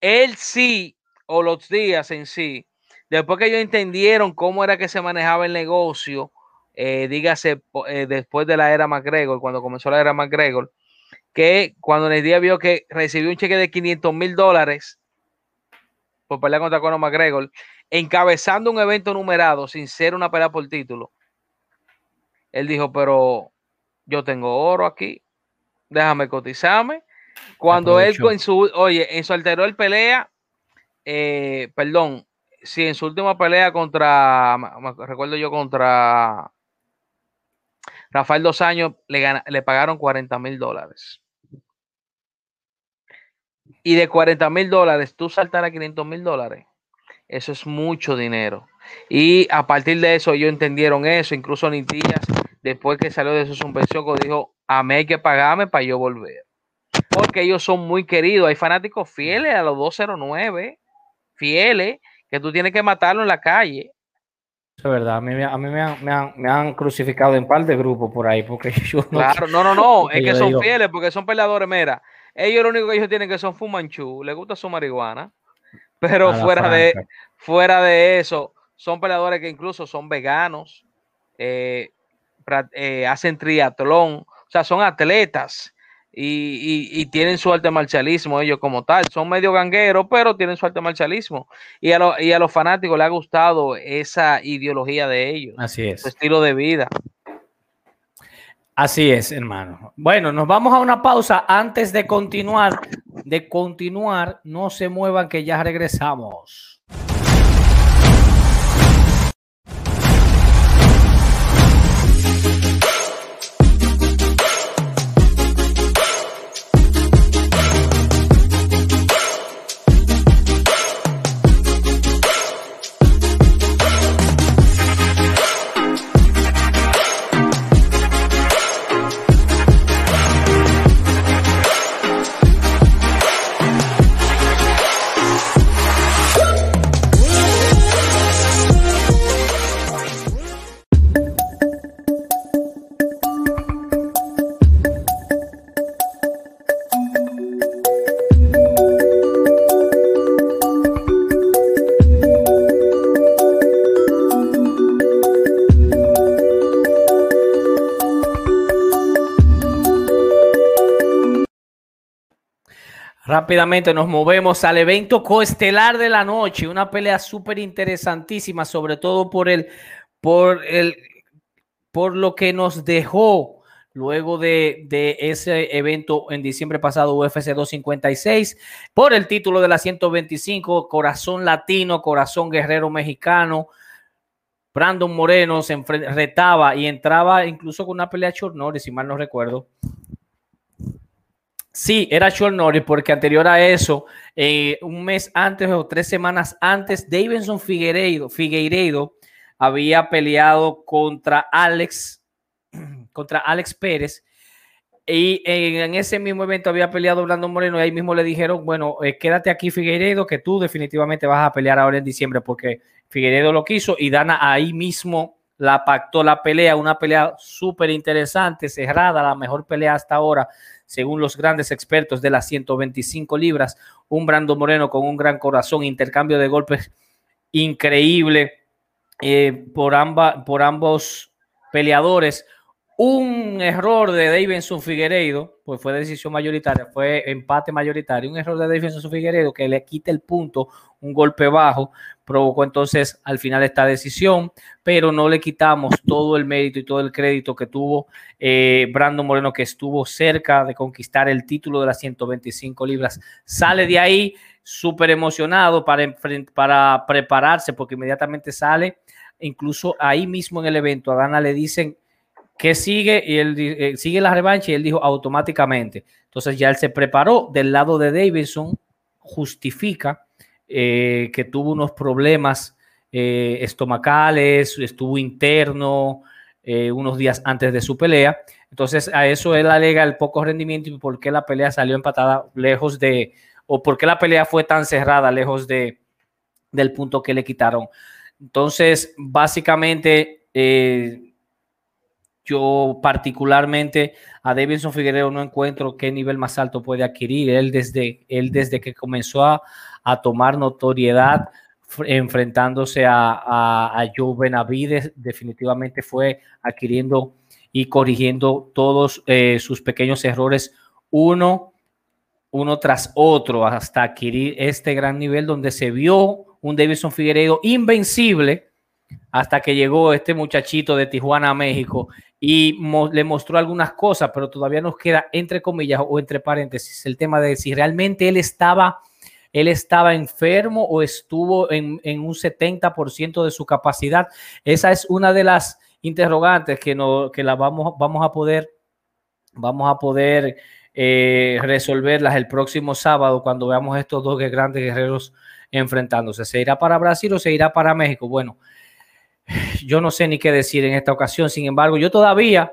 Él sí o los días en sí, después que ellos entendieron cómo era que se manejaba el negocio, eh, dígase eh, después de la era McGregor, cuando comenzó la era McGregor, que cuando el día vio que recibió un cheque de 500 mil dólares por pelear contra Conor McGregor, encabezando un evento numerado sin ser una pelea por título, él dijo, pero yo tengo oro aquí, déjame cotizarme. Cuando él en su, oye, en su anterior pelea, eh, perdón, si en su última pelea contra, recuerdo yo contra Rafael Dos Años, le, le pagaron 40 mil dólares. Y de 40 mil dólares, tú saltar a 500 mil dólares. Eso es mucho dinero. Y a partir de eso, ellos entendieron eso. Incluso Nitillas, después que salió de su suspensión, dijo: A mí hay que pagarme para yo volver. Porque ellos son muy queridos. Hay fanáticos fieles a los 209 fieles que tú tienes que matarlo en la calle. es verdad, a mí, me, han, crucificado en par de grupos por ahí, porque (laughs) yo no. Claro, no, no, no, (laughs) es que son fieles, porque son peleadores. Mira, ellos lo único que ellos tienen que son fumanchú, les gusta su marihuana, pero fuera de, fuera de eso, son peleadores que incluso son veganos, eh, eh, hacen triatlón, o sea, son atletas y, tienen su arte marcialismo ellos como tal. Son medio gangueros, pero tienen su arte marcialismo. Y a, y a los fanáticos les ha gustado esa ideología de ellos. Así es. Su estilo de vida. Así es, hermano. Bueno, nos vamos a una pausa antes de continuar. De continuar, no se muevan que ya regresamos. Rápidamente nos movemos al evento coestelar de la noche, una pelea súper interesantísima, sobre todo por el, por el, por lo que nos dejó luego de, de, ese evento en diciembre pasado, UFC 256, por el título de la 125, Corazón Latino, Corazón Guerrero Mexicano. Brandon Moreno se retaba y entraba incluso con una pelea short si mal no recuerdo, Sí, era Sean Norris, porque anterior a eso, eh, un mes antes o tres semanas antes, Davidson Figueiredo, había peleado contra Alex, (clears throat) contra Alex Pérez. Y en ese mismo evento había peleado Brandon Moreno y ahí mismo le dijeron, bueno, eh, quédate aquí Figueiredo, que tú definitivamente vas a pelear ahora en diciembre porque Figueiredo lo quiso y Dana ahí mismo la pactó la pelea, una pelea súper interesante, cerrada, la mejor pelea hasta ahora según los grandes expertos de las 125 libras, un Brando Moreno con un gran corazón, intercambio de golpes increíble. eh, por, por ambos peleadores. Un error de Davidson Figueiredo, pues fue decisión mayoritaria, fue empate mayoritario. Un error de Davidson Figueiredo que le quita el punto, un golpe bajo, provocó entonces al final esta decisión, pero no le quitamos todo el mérito y todo el crédito que tuvo eh, Brandon Moreno, que estuvo cerca de conquistar el título de las 125 libras. Sale de ahí súper emocionado para, para prepararse, porque inmediatamente sale, incluso ahí mismo en el evento, a Dana le dicen que sigue y él eh, sigue la revancha y él dijo automáticamente. Entonces ya él se preparó del lado de Davidson, justifica eh, que tuvo unos problemas eh, estomacales, estuvo interno unos días antes de su pelea. Entonces a eso él alega el poco rendimiento y por qué la pelea salió empatada lejos de, o por qué la pelea fue tan cerrada lejos de, del punto que le quitaron. Entonces, básicamente, yo particularmente a Davidson Figueroa no encuentro qué nivel más alto puede adquirir. Él desde, él desde que comenzó a, tomar notoriedad enfrentándose a, a, Joe Benavides, definitivamente fue adquiriendo y corrigiendo todos eh, sus pequeños errores uno, uno tras otro hasta adquirir este gran nivel donde se vio un Davidson Figueredo invencible hasta que llegó este muchachito de Tijuana, México, y le mostró algunas cosas, pero todavía nos queda entre comillas o entre paréntesis el tema de si realmente él estaba, él estaba enfermo o estuvo en, un 70% de su capacidad. Esa es una de las interrogantes que, no, que vamos, vamos a poder, vamos a poder eh, resolverlas el próximo sábado cuando veamos estos dos grandes guerreros enfrentándose. ¿Se irá para Brasil o se irá para México? Bueno, (sighs) yo no sé ni qué decir en esta ocasión. Sin embargo, yo todavía,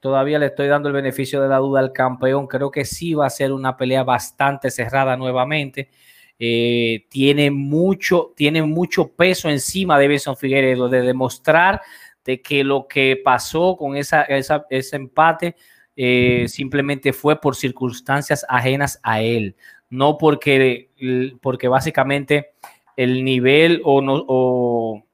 todavía le estoy dando el beneficio de la duda al campeón. Creo que sí va a ser una pelea bastante cerrada nuevamente. Eh, tiene mucho, tiene mucho peso encima de Benson Figueredo de demostrar de que lo que pasó con esa, ese empate eh, simplemente fue por circunstancias ajenas a él, no porque, porque básicamente el nivel o no o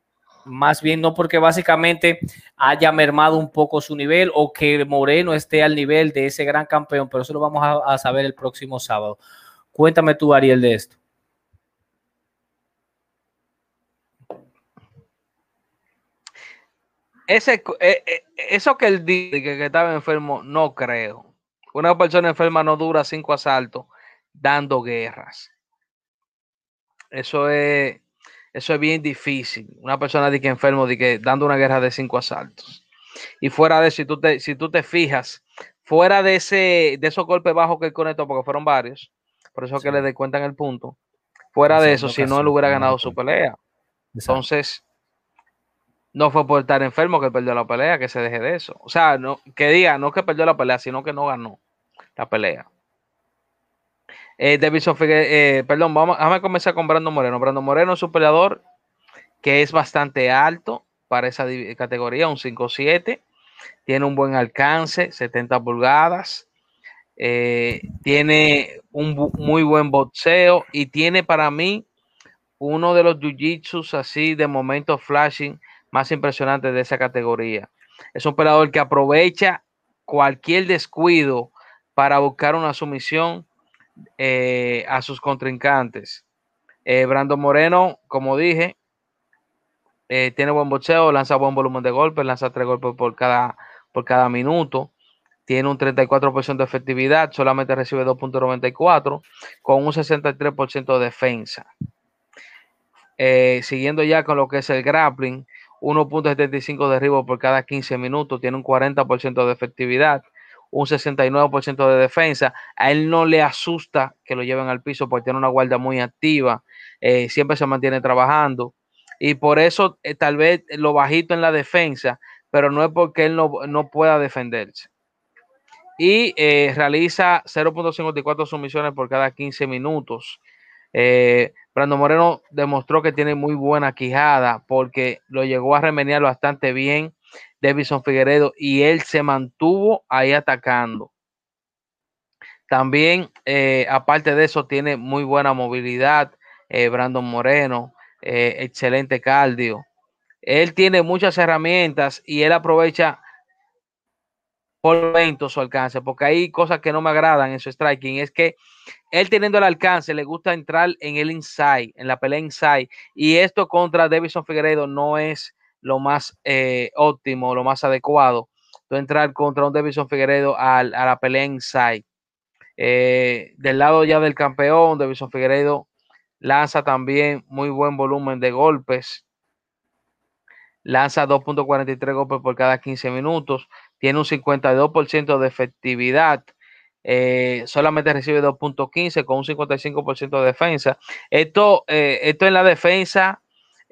más bien no porque básicamente haya mermado un poco su nivel o que Moreno esté al nivel de ese gran campeón, pero eso lo vamos a, saber el próximo sábado. Cuéntame tú, Ariel, de esto. Ese, eh, eh, eso que él dice que, estaba enfermo, no creo. Una persona enferma no dura cinco asaltos dando guerras. Eso es, eso es bien difícil. Una persona de que enfermo, de que dando una guerra de cinco asaltos. Y fuera de eso, si tú te, si tú te fijas, fuera de ese, de esos golpes bajos que él conectó, porque fueron varios, por eso que le descuentan el punto. Fuera de eso, si no él hubiera ganado su pelea. Entonces, no fue por estar enfermo que perdió la pelea, que se deje de eso. O sea, no, que diga, no que perdió la pelea, sino que no ganó la pelea. Eh, Davidson eh, perdón, vamos, a comenzar con Brando Moreno. Brando Moreno es un peleador que es bastante alto para esa categoría, un 5'7, tiene un buen alcance, 70 pulgadas, eh, tiene un muy buen boxeo y tiene para mí uno de los jiu-jitsus así de momento flashing más impresionantes de esa categoría. Es un peleador que aprovecha cualquier descuido para buscar una sumisión eh, a sus contrincantes. Eh, Brando Moreno, como dije, eh, tiene buen boxeo, lanza buen volumen de golpes, lanza tres golpes por cada, por cada minuto. Tiene un 34% de efectividad, solamente recibe 2.94 con un 63% de defensa. siguiendo ya con lo que es el grappling, 1.75 derribos por cada 15 minutos, tiene un 40% de efectividad un 69% de defensa. A él no le asusta que lo lleven al piso porque tiene una guardia muy activa, eh, siempre se mantiene trabajando. Y por eso eh, tal vez lo bajito en la defensa, pero no es porque él no, pueda defenderse. Y eh, realiza 0.54 sumisiones por cada 15 minutos. Brando Moreno demostró que tiene muy buena quijada porque lo llegó a remediar bastante bien Davison Figueredo y él se mantuvo ahí atacando. También, eh, aparte de eso, tiene muy buena movilidad. Eh, Brandon Moreno, eh, excelente cardio. Él tiene muchas herramientas y él aprovecha por momento su alcance, porque hay cosas que no me agradan en su striking, es que él teniendo el alcance le gusta entrar en el inside, en la pelea inside, y esto contra Davison Figueredo no es lo más eh, óptimo, lo más adecuado, de entrar contra un Davison Figueredo a, la pelea inside. Eh, del lado ya del campeón, Davison Figueredo lanza también muy buen volumen de golpes, lanza 2.43 golpes por cada 15 minutos, tiene un 52% de efectividad, eh, solamente recibe 2.15 con un 55% de defensa. Esto, eh, esto en la defensa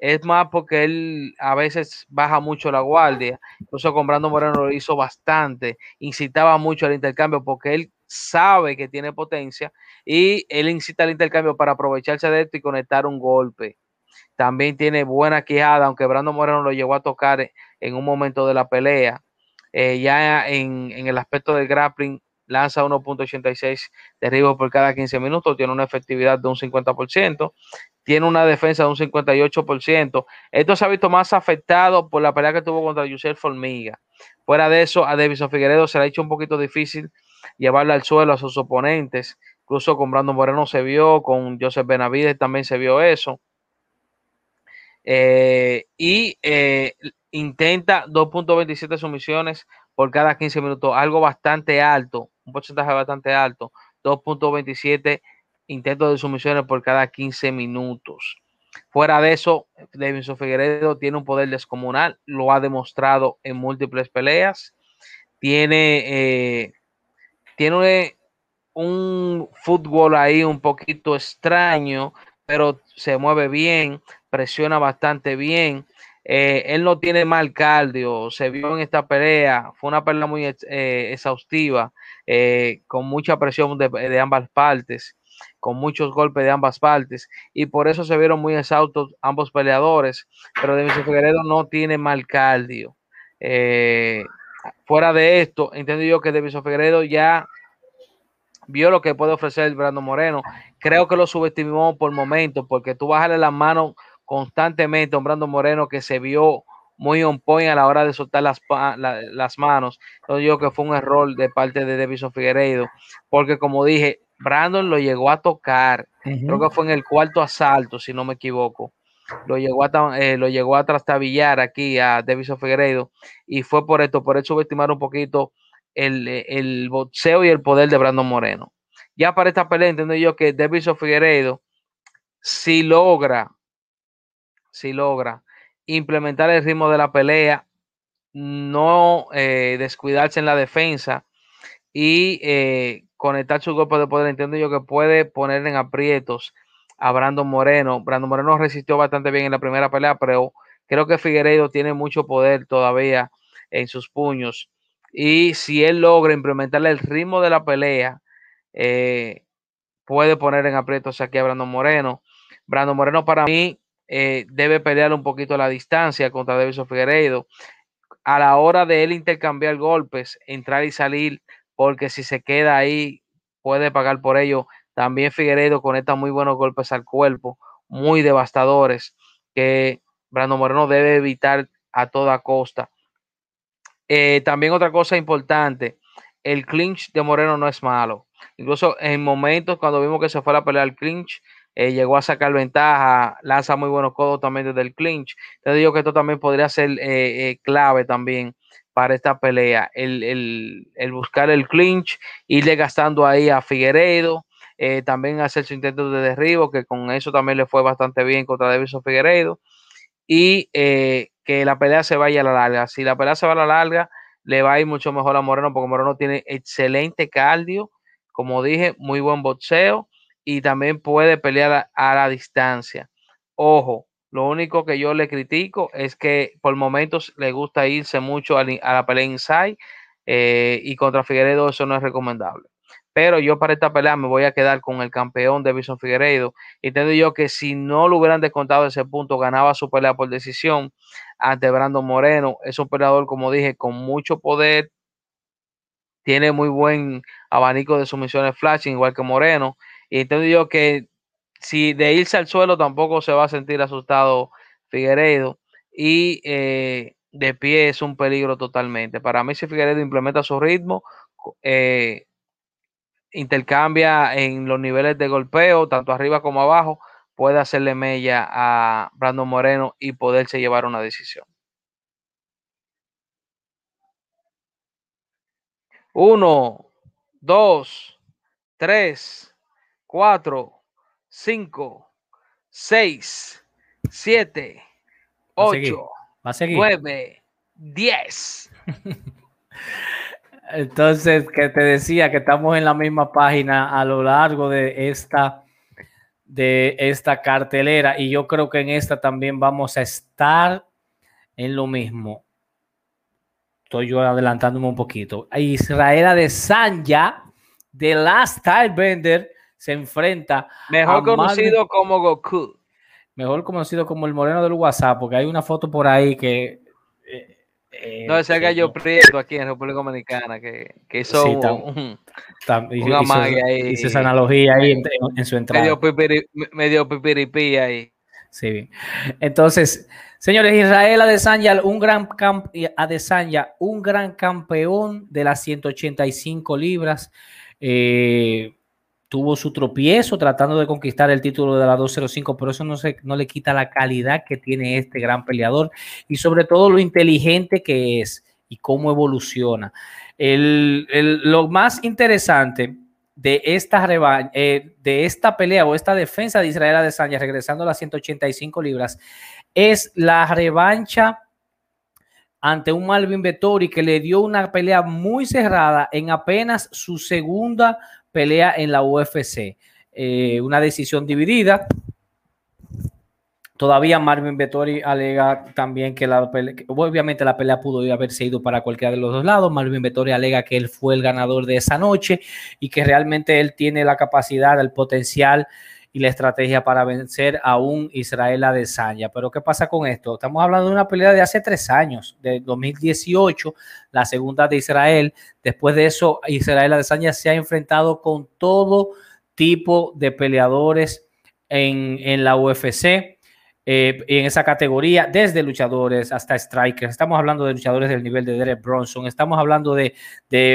es más porque él a veces baja mucho la guardia. Incluso con Brando Moreno lo hizo bastante, incitaba mucho al intercambio porque él sabe que tiene potencia y él incita al intercambio para aprovecharse de esto y conectar un golpe. También tiene buena quijada, aunque Brando Moreno lo llegó a tocar en un momento de la pelea. Eh, ya en, el aspecto del grappling, lanza 1.86 derribos por cada 15 minutos, tiene una efectividad de un 50%, tiene una defensa de un 58%. Esto se ha visto más afectado por la pelea que tuvo contra Yusef Formiga. Fuera de eso, a Davison Figueredo se le ha hecho un poquito difícil llevarle al suelo a sus oponentes. Incluso con Brandon Moreno se vio, con Joseph Benavides también se vio eso. Eh, y eh, intenta 2.27 sumisiones por cada 15 minutos, algo bastante alto, un porcentaje bastante alto, 2.27 intentos de sumisiones por cada 15 minutos. Fuera de eso, Davidson Figueredo tiene un poder descomunal, lo ha demostrado en múltiples peleas. Tiene, eh, tiene un fútbol ahí un poquito extraño, pero se mueve bien, presiona bastante bien. Eh, él no tiene mal cardio, se vio en esta pelea, fue una pelea muy eh, exhaustiva, eh, con mucha presión de, ambas partes, con muchos golpes de ambas partes, y por eso se vieron muy exhaustos ambos peleadores, pero Demis Figueredo no tiene mal cardio. fuera de esto, entiendo yo que Demis Figueredo ya vio lo que puede ofrecer Brando Moreno. Creo que lo subestimó por momentos, porque tú bajarle las manos constantemente a Brando Moreno que se vio muy on point a la hora de soltar las, las manos. Entonces yo que fue un error de parte de Davison Figueiredo, porque como dije, Brandon lo llegó a tocar, creo que fue en el cuarto asalto, si no me equivoco. Lo llegó a, eh, lo llegó a trastabillar aquí a Davison Figueiredo y fue por esto, por eso subestimar un poquito el, el boxeo y el poder de Brandon Moreno. Ya para esta pelea entiendo yo que Davison Figueiredo si logra si logra implementar el ritmo de la pelea, no eh, descuidarse en la defensa y eh, conectar su golpe de poder. Entiendo yo que puede poner en aprietos a Brandon Moreno. Brandon Moreno resistió bastante bien en la primera pelea, pero creo que Figueiredo tiene mucho poder todavía en sus puños. Y si él logra implementar el ritmo de la pelea, eh, puede poner en aprietos aquí a Brandon Moreno. Brandon Moreno para mí eh, debe pelear un poquito la distancia contra Davison Figueiredo. A la hora de él intercambiar golpes, entrar y salir, porque si se queda ahí, puede pagar por ello. También Figueiredo conecta muy buenos golpes al cuerpo, muy devastadores, que Brando Moreno debe evitar a toda costa. Eh, también otra cosa importante, el clinch de Moreno no es malo. Incluso en momentos cuando vimos que se fue a pelear el clinch, eh, llegó a sacar ventaja, lanza muy buenos codos también desde el clinch. Te digo que esto también podría ser eh, eh, clave también para esta pelea, el, buscar el clinch, irle gastando ahí a Figueredo, también hacer su intento de derribo, que con eso también le fue bastante bien contra Davison Figueredo, y que la pelea se vaya a la larga. Si la pelea se va a la larga, le va a ir mucho mejor a Moreno, porque Moreno tiene excelente cardio, como dije, muy buen boxeo y también puede pelear a, la distancia. Ojo, lo único que yo le critico es que por momentos le gusta irse mucho a, la pelea inside eh, y contra Figueredo eso no es recomendable. Pero yo para esta pelea me voy a quedar con el campeón de Bison Figueiredo. Entiendo yo que si no lo hubieran descontado ese punto, ganaba su pelea por decisión ante Brandon Moreno. Es un peleador, como dije, con mucho poder. Tiene muy buen abanico de sumisiones flashing, igual que Moreno. Y entiendo yo que si de irse al suelo tampoco se va a sentir asustado Figueiredo. y eh, de pie es un peligro totalmente. Para mí, si Figueredo implementa su ritmo, eh, intercambia en los niveles de golpeo, tanto arriba como abajo, puede hacerle mella a Brandon Moreno y poderse llevar una decisión. Uno, dos, tres, cuatro, cinco, seis, siete, ocho, nueve, diez. (laughs) Entonces, que te decía que estamos en la misma página a lo largo de esta, de esta cartelera y yo creo que en esta también vamos a estar en lo mismo. Estoy yo adelantándome un poquito. Israel de Sanya, de Last Bender, se enfrenta. Mejor conocido como Goku. Mejor conocido como el moreno del WhatsApp, porque hay una foto por ahí que eh, eh, no, ese gallo prieto aquí en República Dominicana que, que hizo un, hizo, esa analogía ahí en, su entrada. Medio, pipiripi ahí. Sí. Entonces, señores, Israel Adesanya, un gran camp Adesanya, un gran campeón de las 185 libras. Eh, tuvo su tropiezo tratando de conquistar el título de la 205, pero eso no, se, no le quita la calidad que tiene este gran peleador y sobre todo lo inteligente que es y cómo evoluciona. lo más interesante de esta, eh, de esta pelea o esta defensa de Israel Adesanya regresando a las 185 libras es la revancha ante un Malvin Vettori que le dio una pelea muy cerrada en apenas su segunda pelea en la UFC. Eh, una decisión dividida. Todavía Marvin Vettori alega también que la pelea, obviamente la pelea pudo haberse ido para cualquiera de los dos lados. Marvin Vettori alega que él fue el ganador de esa noche y que realmente él tiene la capacidad, el potencial y la estrategia para vencer a un Israel Adesanya. Pero ¿qué pasa con esto? Estamos hablando de una pelea de hace tres años, de 2018, la segunda de Israel. Después de eso, Israel Adesanya se ha enfrentado con todo tipo de peleadores en, en la UFC. Eh, en esa categoría, desde luchadores hasta strikers. Estamos hablando de luchadores del nivel de Derek Bronson, estamos hablando de,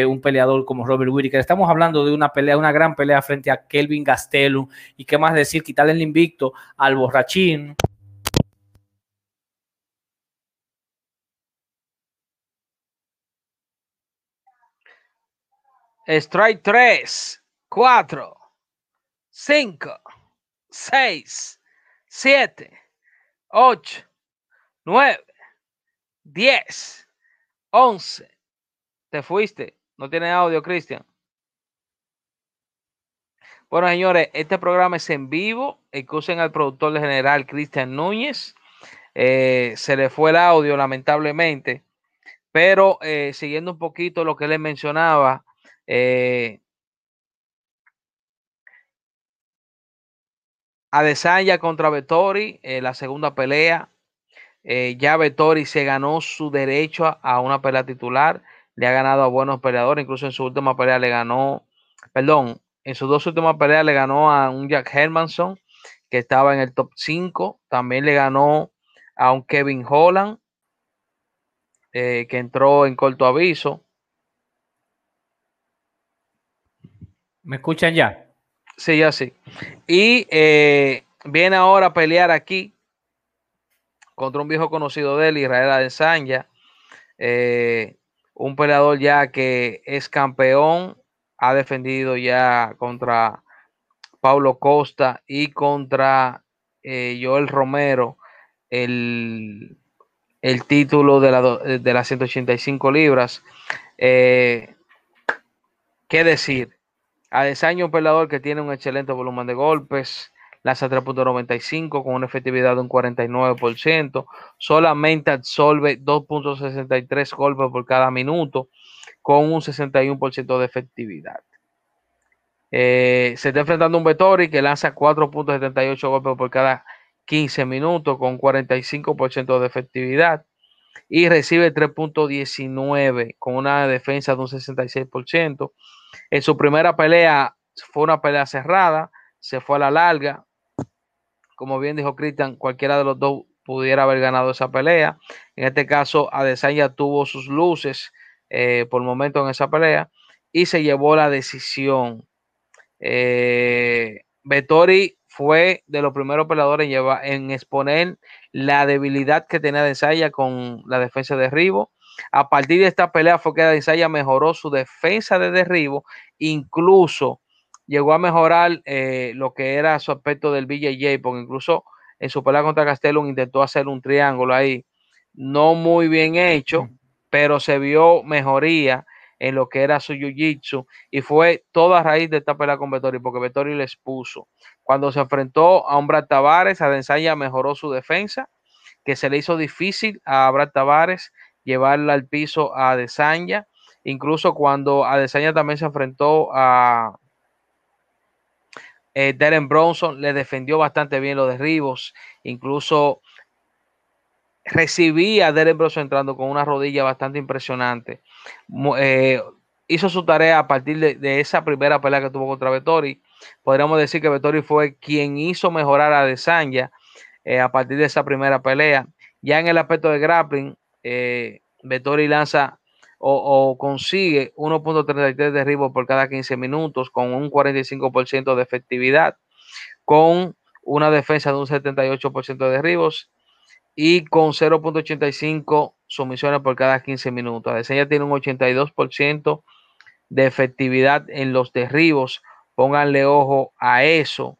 un peleador como Robert Whittaker, estamos hablando de una pelea, una gran pelea frente a Kelvin Gastelum y qué más decir, quitarle el invicto al borrachín. Strike 3, 4, 5, 6, 7, 8, 9, 10, 11. Te fuiste. No tiene audio, Cristian. Bueno, señores, este programa es en vivo. Excusen al productor general, Cristian Núñez. Eh, se le fue el audio, lamentablemente. Pero eh, siguiendo un poquito lo que les mencionaba, eh, Adesanya contra Vettori, eh, la segunda pelea. Eh, ya Vettori se ganó su derecho a, una pelea titular. Le ha ganado a buenos peleadores. Incluso en su última pelea le ganó, perdón, en sus dos últimas peleas le ganó a un Jack Hermanson que estaba en el top 5. También le ganó a un Kevin Holland eh, que entró en corto aviso. ¿Me escuchan ya? Sí, ya sí. Y eh, viene ahora a pelear aquí contra un viejo conocido de él, Israel Adesanya. Eh, un peleador ya que es campeón, ha defendido ya contra Paulo Costa y contra eh, Joel Romero el, título de, la, de las 185 libras. ¿Qué decir? Adesanya, un peleador que tiene un excelente volumen de golpes, lanza 3.95 con una efectividad de un 49%, solamente absorbe 2.63 golpes por cada minuto con un 61% de efectividad. Eh, se está enfrentando a un Vettori que lanza 4.78 golpes por cada 15 minutos con 45% de efectividad y recibe 3.19 con una defensa de un 66%. En su primera pelea fue una pelea cerrada, se fue a la larga. Como bien dijo Cristian, cualquiera de los dos pudiera haber ganado esa pelea. En este caso, Adesanya tuvo sus luces eh, por el momento en esa pelea y se llevó la decisión. Eh, Vettori fue de los primeros peleadores en, en exponer la debilidad que tenía Adesanya con la defensa de derribo. A partir de esta pelea fue que Adesanya mejoró su defensa de derribo, incluso llegó a mejorar eh, lo que era su aspecto del BJJ, porque incluso en su pelea contra Castellón intentó hacer un triángulo ahí, no muy bien hecho, pero se vio mejoría en lo que era su jiu-jitsu y fue toda a raíz de esta pelea con Vettori, porque Vettori les puso. Cuando se enfrentó a un Brad Tavares, Adesanya mejoró su defensa, que se le hizo difícil a Brad Tavares llevarla al piso a Adesanya, incluso cuando Adesanya también se enfrentó a eh, Darren Bronson le defendió bastante bien los derribos. Incluso recibía a Darren Bronson entrando con una rodilla bastante impresionante. Eh, hizo su tarea a partir de, esa primera pelea que tuvo contra Vettori. Podríamos decir que Vettori fue quien hizo mejorar a Desanya eh, a partir de esa primera pelea. Ya en el aspecto de grappling, eh, Vettori lanza o, consigue 1.33 derribos por cada 15 minutos con un 45% de efectividad, con una defensa de un 78% de derribos y con 0.85 sumisiones por cada 15 minutos. Adesanya tiene un 82% de efectividad en los derribos. Pónganle ojo a eso.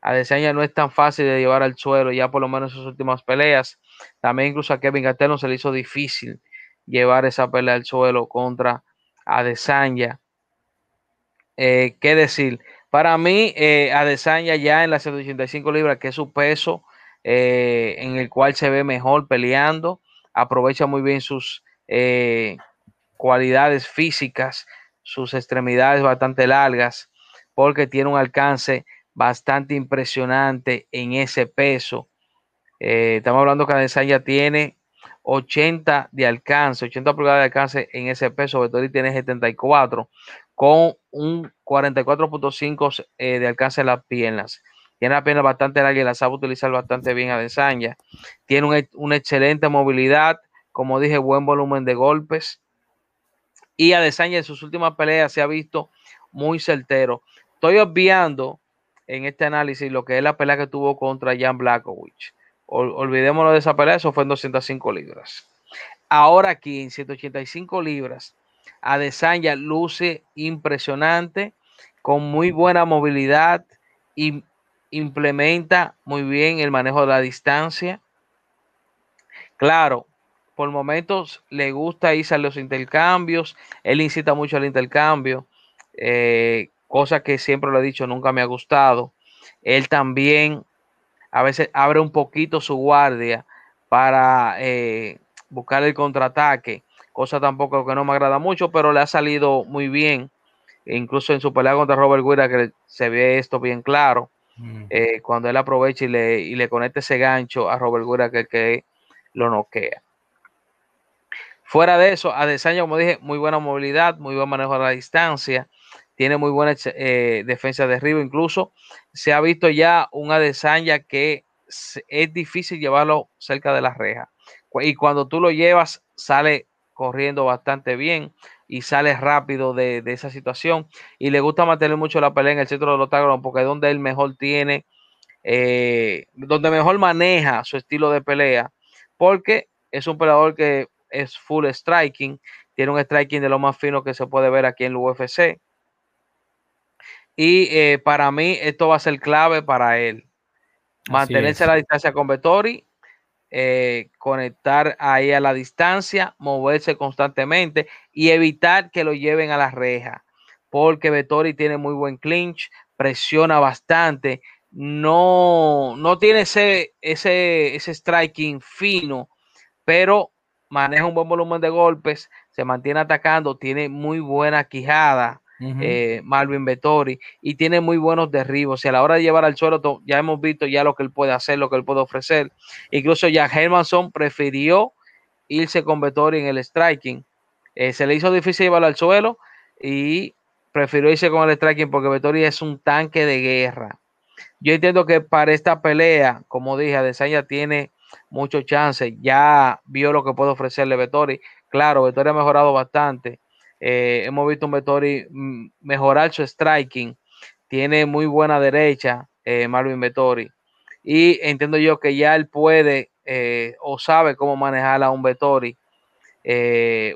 Adesanya no es tan fácil de llevar al suelo, ya por lo menos en sus últimas peleas. También incluso a Kevin Gattelon se le hizo difícil llevar esa pelea al suelo contra Adesanya. Eh, ¿Qué decir? Para mí, eh, Adesanya ya en las 185 libras, que es su peso eh, en el cual se ve mejor peleando, aprovecha muy bien sus cualidades físicas, sus extremidades bastante largas, porque tiene un alcance bastante impresionante en ese peso. Estamos hablando que Adesanya tiene 80 de alcance, 80 pulgadas de alcance en ese peso. Vettori tiene 74 con un 44.5 eh, de alcance en las piernas. Tiene la pierna bastante larga y la sabe utilizar bastante bien a Desanya. Tiene una excelente movilidad, como dije, buen volumen de golpes. Y a Desanya en sus últimas peleas se ha visto muy certero. Estoy obviando en este análisis lo que es la pelea que tuvo contra Jan Olvidémonos de esa pelea, eso fue en 205 libras. Ahora aquí en 185 libras, Adesanya luce impresionante, con muy buena movilidad y implementa muy bien el manejo de la distancia. Claro, por momentos le gusta irse a los intercambios, él incita mucho al intercambio, eh, cosa que siempre lo he dicho, nunca me ha gustado. Él también a veces abre un poquito su guardia para eh, buscar el contraataque, cosa tampoco que no me agrada mucho, pero le ha salido muy bien. E incluso en su pelea contra Robert Guida, que se ve esto bien claro, mm. eh, cuando él aprovecha y le, y le conecta ese gancho a Robert Guida que, que lo noquea. Fuera de eso, Adesanya, como dije, muy buena movilidad, muy buen manejo a la distancia tiene muy buena eh, defensa de arriba, incluso se ha visto ya un Adesanya que es difícil llevarlo cerca de la reja. Y cuando tú lo llevas, sale corriendo bastante bien y sale rápido de, esa situación. Y le gusta mantener mucho la pelea en el centro del octágono porque es donde él mejor tiene, eh, donde mejor maneja su estilo de pelea. Porque es un peleador que es full striking, tiene un striking de lo más fino que se puede ver aquí en el UFC. Y eh, para mí esto va a ser clave para él. Mantenerse a la distancia con Vettori, eh, conectar ahí a la distancia, moverse constantemente y evitar que lo lleven a la reja. Porque Vettori tiene muy buen clinch, presiona bastante, no, no tiene ese, ese, ese striking fino, pero maneja un buen volumen de golpes, se mantiene atacando, tiene muy buena quijada eh, Marvin Vettori, y tiene muy buenos derribos. Y a la hora de llevar al suelo, ya hemos visto ya lo que él puede hacer, lo que él puede ofrecer. Incluso ya Hermanson prefirió irse con Vettori en el striking. Eh, se le hizo difícil llevarlo al suelo y prefirió irse con el striking porque Vettori es un tanque de guerra. Yo entiendo que para esta pelea, como dije, Adesanya tiene muchos chances. Ya vio lo que puede ofrecerle Vettori. Claro, Vettori ha mejorado bastante. Eh, hemos visto un Vettori mm, mejorar su striking. Tiene muy buena derecha, eh, Marvin Vettori. Y entiendo yo que ya él puede eh, o sabe cómo manejar a un Vettori.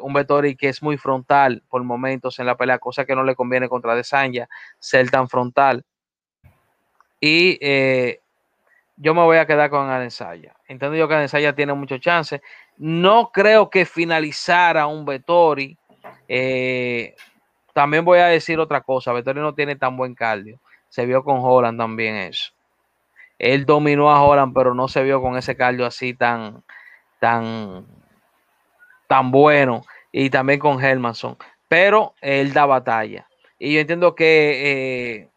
un Vettori que es muy frontal por momentos en la pelea, cosa que no le conviene contra Desanya, ser tan frontal. Y yo me voy a quedar con Adesanya. Entiendo yo que Adesanya tiene muchos chances. No creo que finalizara un Vettori. Eh, también voy a decir otra cosa. Vettori no tiene tan buen cardio. Se vio con Holland también eso. Él dominó a Holland, pero no se vio con ese cardio así tan, tan, tan bueno. Y también con Helmanson. Pero él da batalla. Y yo entiendo que eh,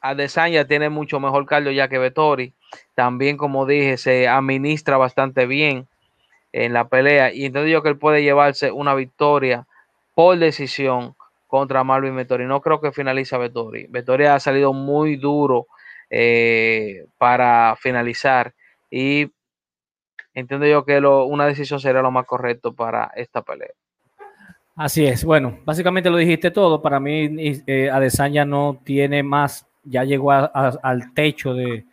Adesanya tiene mucho mejor cardio ya que Vettori también, como dije, se administra bastante bien en la pelea. Y entonces yo que él puede llevarse una victoria por decisión contra Marvin Vettori. No creo que finalice a Vettori. Vettori ha salido muy duro eh, para finalizar. Y entiendo yo que una decisión sería lo más correcto para esta pelea. Así es. Bueno, básicamente lo dijiste todo. Para mí, eh, Adesanya no tiene más, ya llegó al techo de,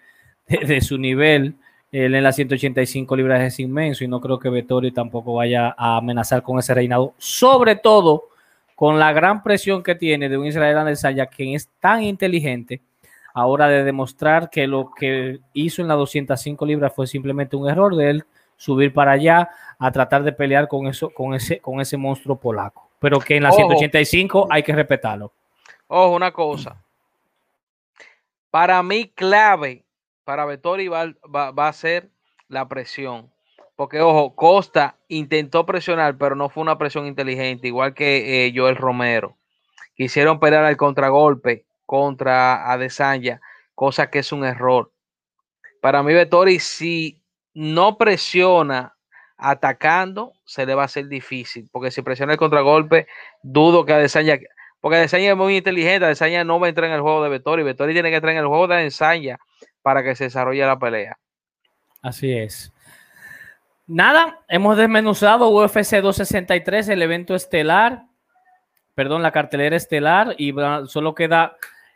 su nivel. Él en las 185 libras es inmenso y no creo que Vettori tampoco vaya a amenazar con ese reinado, sobre todo con la gran presión que tiene de un Israel Adesanya, quien es tan inteligente ahora de demostrar que lo que hizo en las 205 libras fue simplemente un error de él subir para allá a tratar de pelear con eso, con ese, con ese monstruo polaco. Pero que en las 185 hay que respetarlo. Ojo, una cosa. Para mí, clave para Vettori va, a ser la presión. Porque, ojo, Costa intentó presionar, pero no fue una presión inteligente, igual que eh, Joel Romero. Quisieron pelear al contragolpe contra Adesanya, cosa que es un error. Para mí, Vettori, si no presiona atacando, se le va a hacer difícil. Porque si presiona el contragolpe, dudo que Adesanya. Porque Adesanya es muy inteligente. Adesanya no va a entrar en el juego de Vettori. Vettori tiene que entrar en el juego de Adesanya para que se desarrolle la pelea. Así es. Nada, hemos desmenuzado UFC 263, el evento estelar, perdón, la cartelera estelar, y solo queda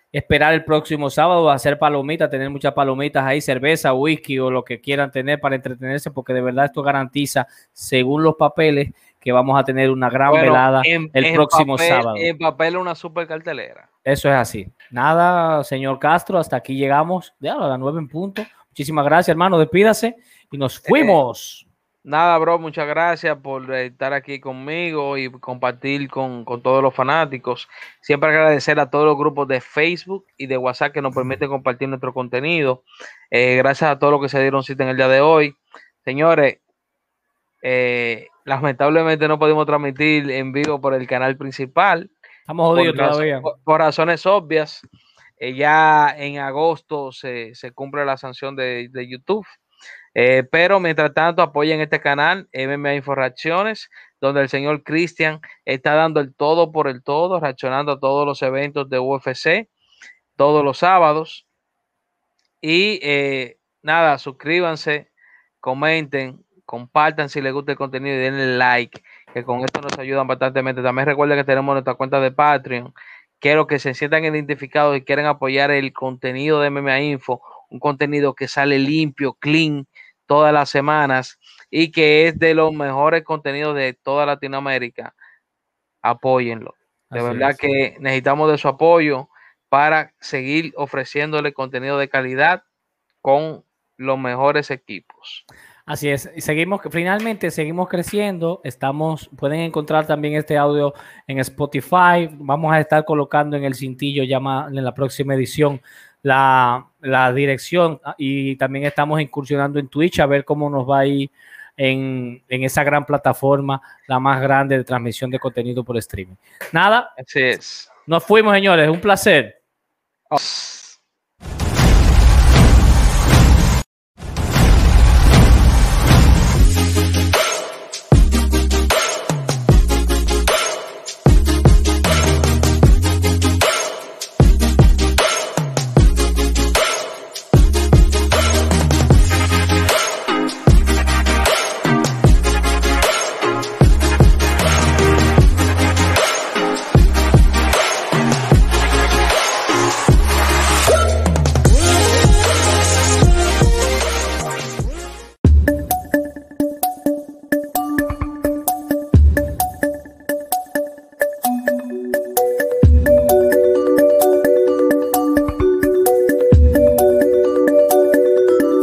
esperar el próximo sábado, hacer palomitas, tener muchas palomitas ahí, cerveza, whisky o lo que quieran tener para entretenerse, porque de verdad esto garantiza, según los papeles, que vamos a tener una gran velada el próximo sábado. En papel una super cartelera. Eso es así. Nada, señor Castro, hasta aquí llegamos. Ya a las nueve en punto. Muchísimas gracias, hermano. Despídase y nos eh, fuimos. nada, bro, muchas gracias por estar aquí conmigo y compartir con, todos los fanáticos. Siempre agradecer a todos los grupos de Facebook y de WhatsApp que nos permiten compartir nuestro contenido. Eh, gracias a todos los que se dieron cita en el día de hoy. Señores, eh, lamentablemente no podemos transmitir en vivo por el canal principal Estamos jodidos todavía. Por, razones obvias. Eh, ya en agosto se, cumple la sanción de, YouTube. Eh, pero mientras tanto, apoyen este canal, MMA Info Reacciones, donde el señor Cristian está dando el todo por el todo, reaccionando a todos los eventos de UFC todos los sábados. Y nada, suscríbanse, comenten, compartan si les gusta el contenido y denle like que con esto nos ayudan bastante. También recuerden que tenemos nuestra cuenta de Patreon. Quiero que se sientan identificados y quieren apoyar el contenido de MMA Info, un contenido que sale limpio, clean todas las semanas y que es de los mejores contenidos de toda Latinoamérica. Apóyenlo. De verdad que necesitamos de su apoyo para seguir ofreciéndole contenido de calidad con los mejores equipos. Así es, seguimos, finalmente seguimos creciendo, estamos, pueden encontrar también este audio en Spotify, vamos a estar colocando en el cintillo ya en la próxima edición la, dirección ah, y también estamos incursionando en Twitch a ver cómo nos va a ir en, en, esa gran plataforma, la más grande de transmisión de contenido por streaming. Nada, así es. Nos fuimos, señores, un placer. Oh.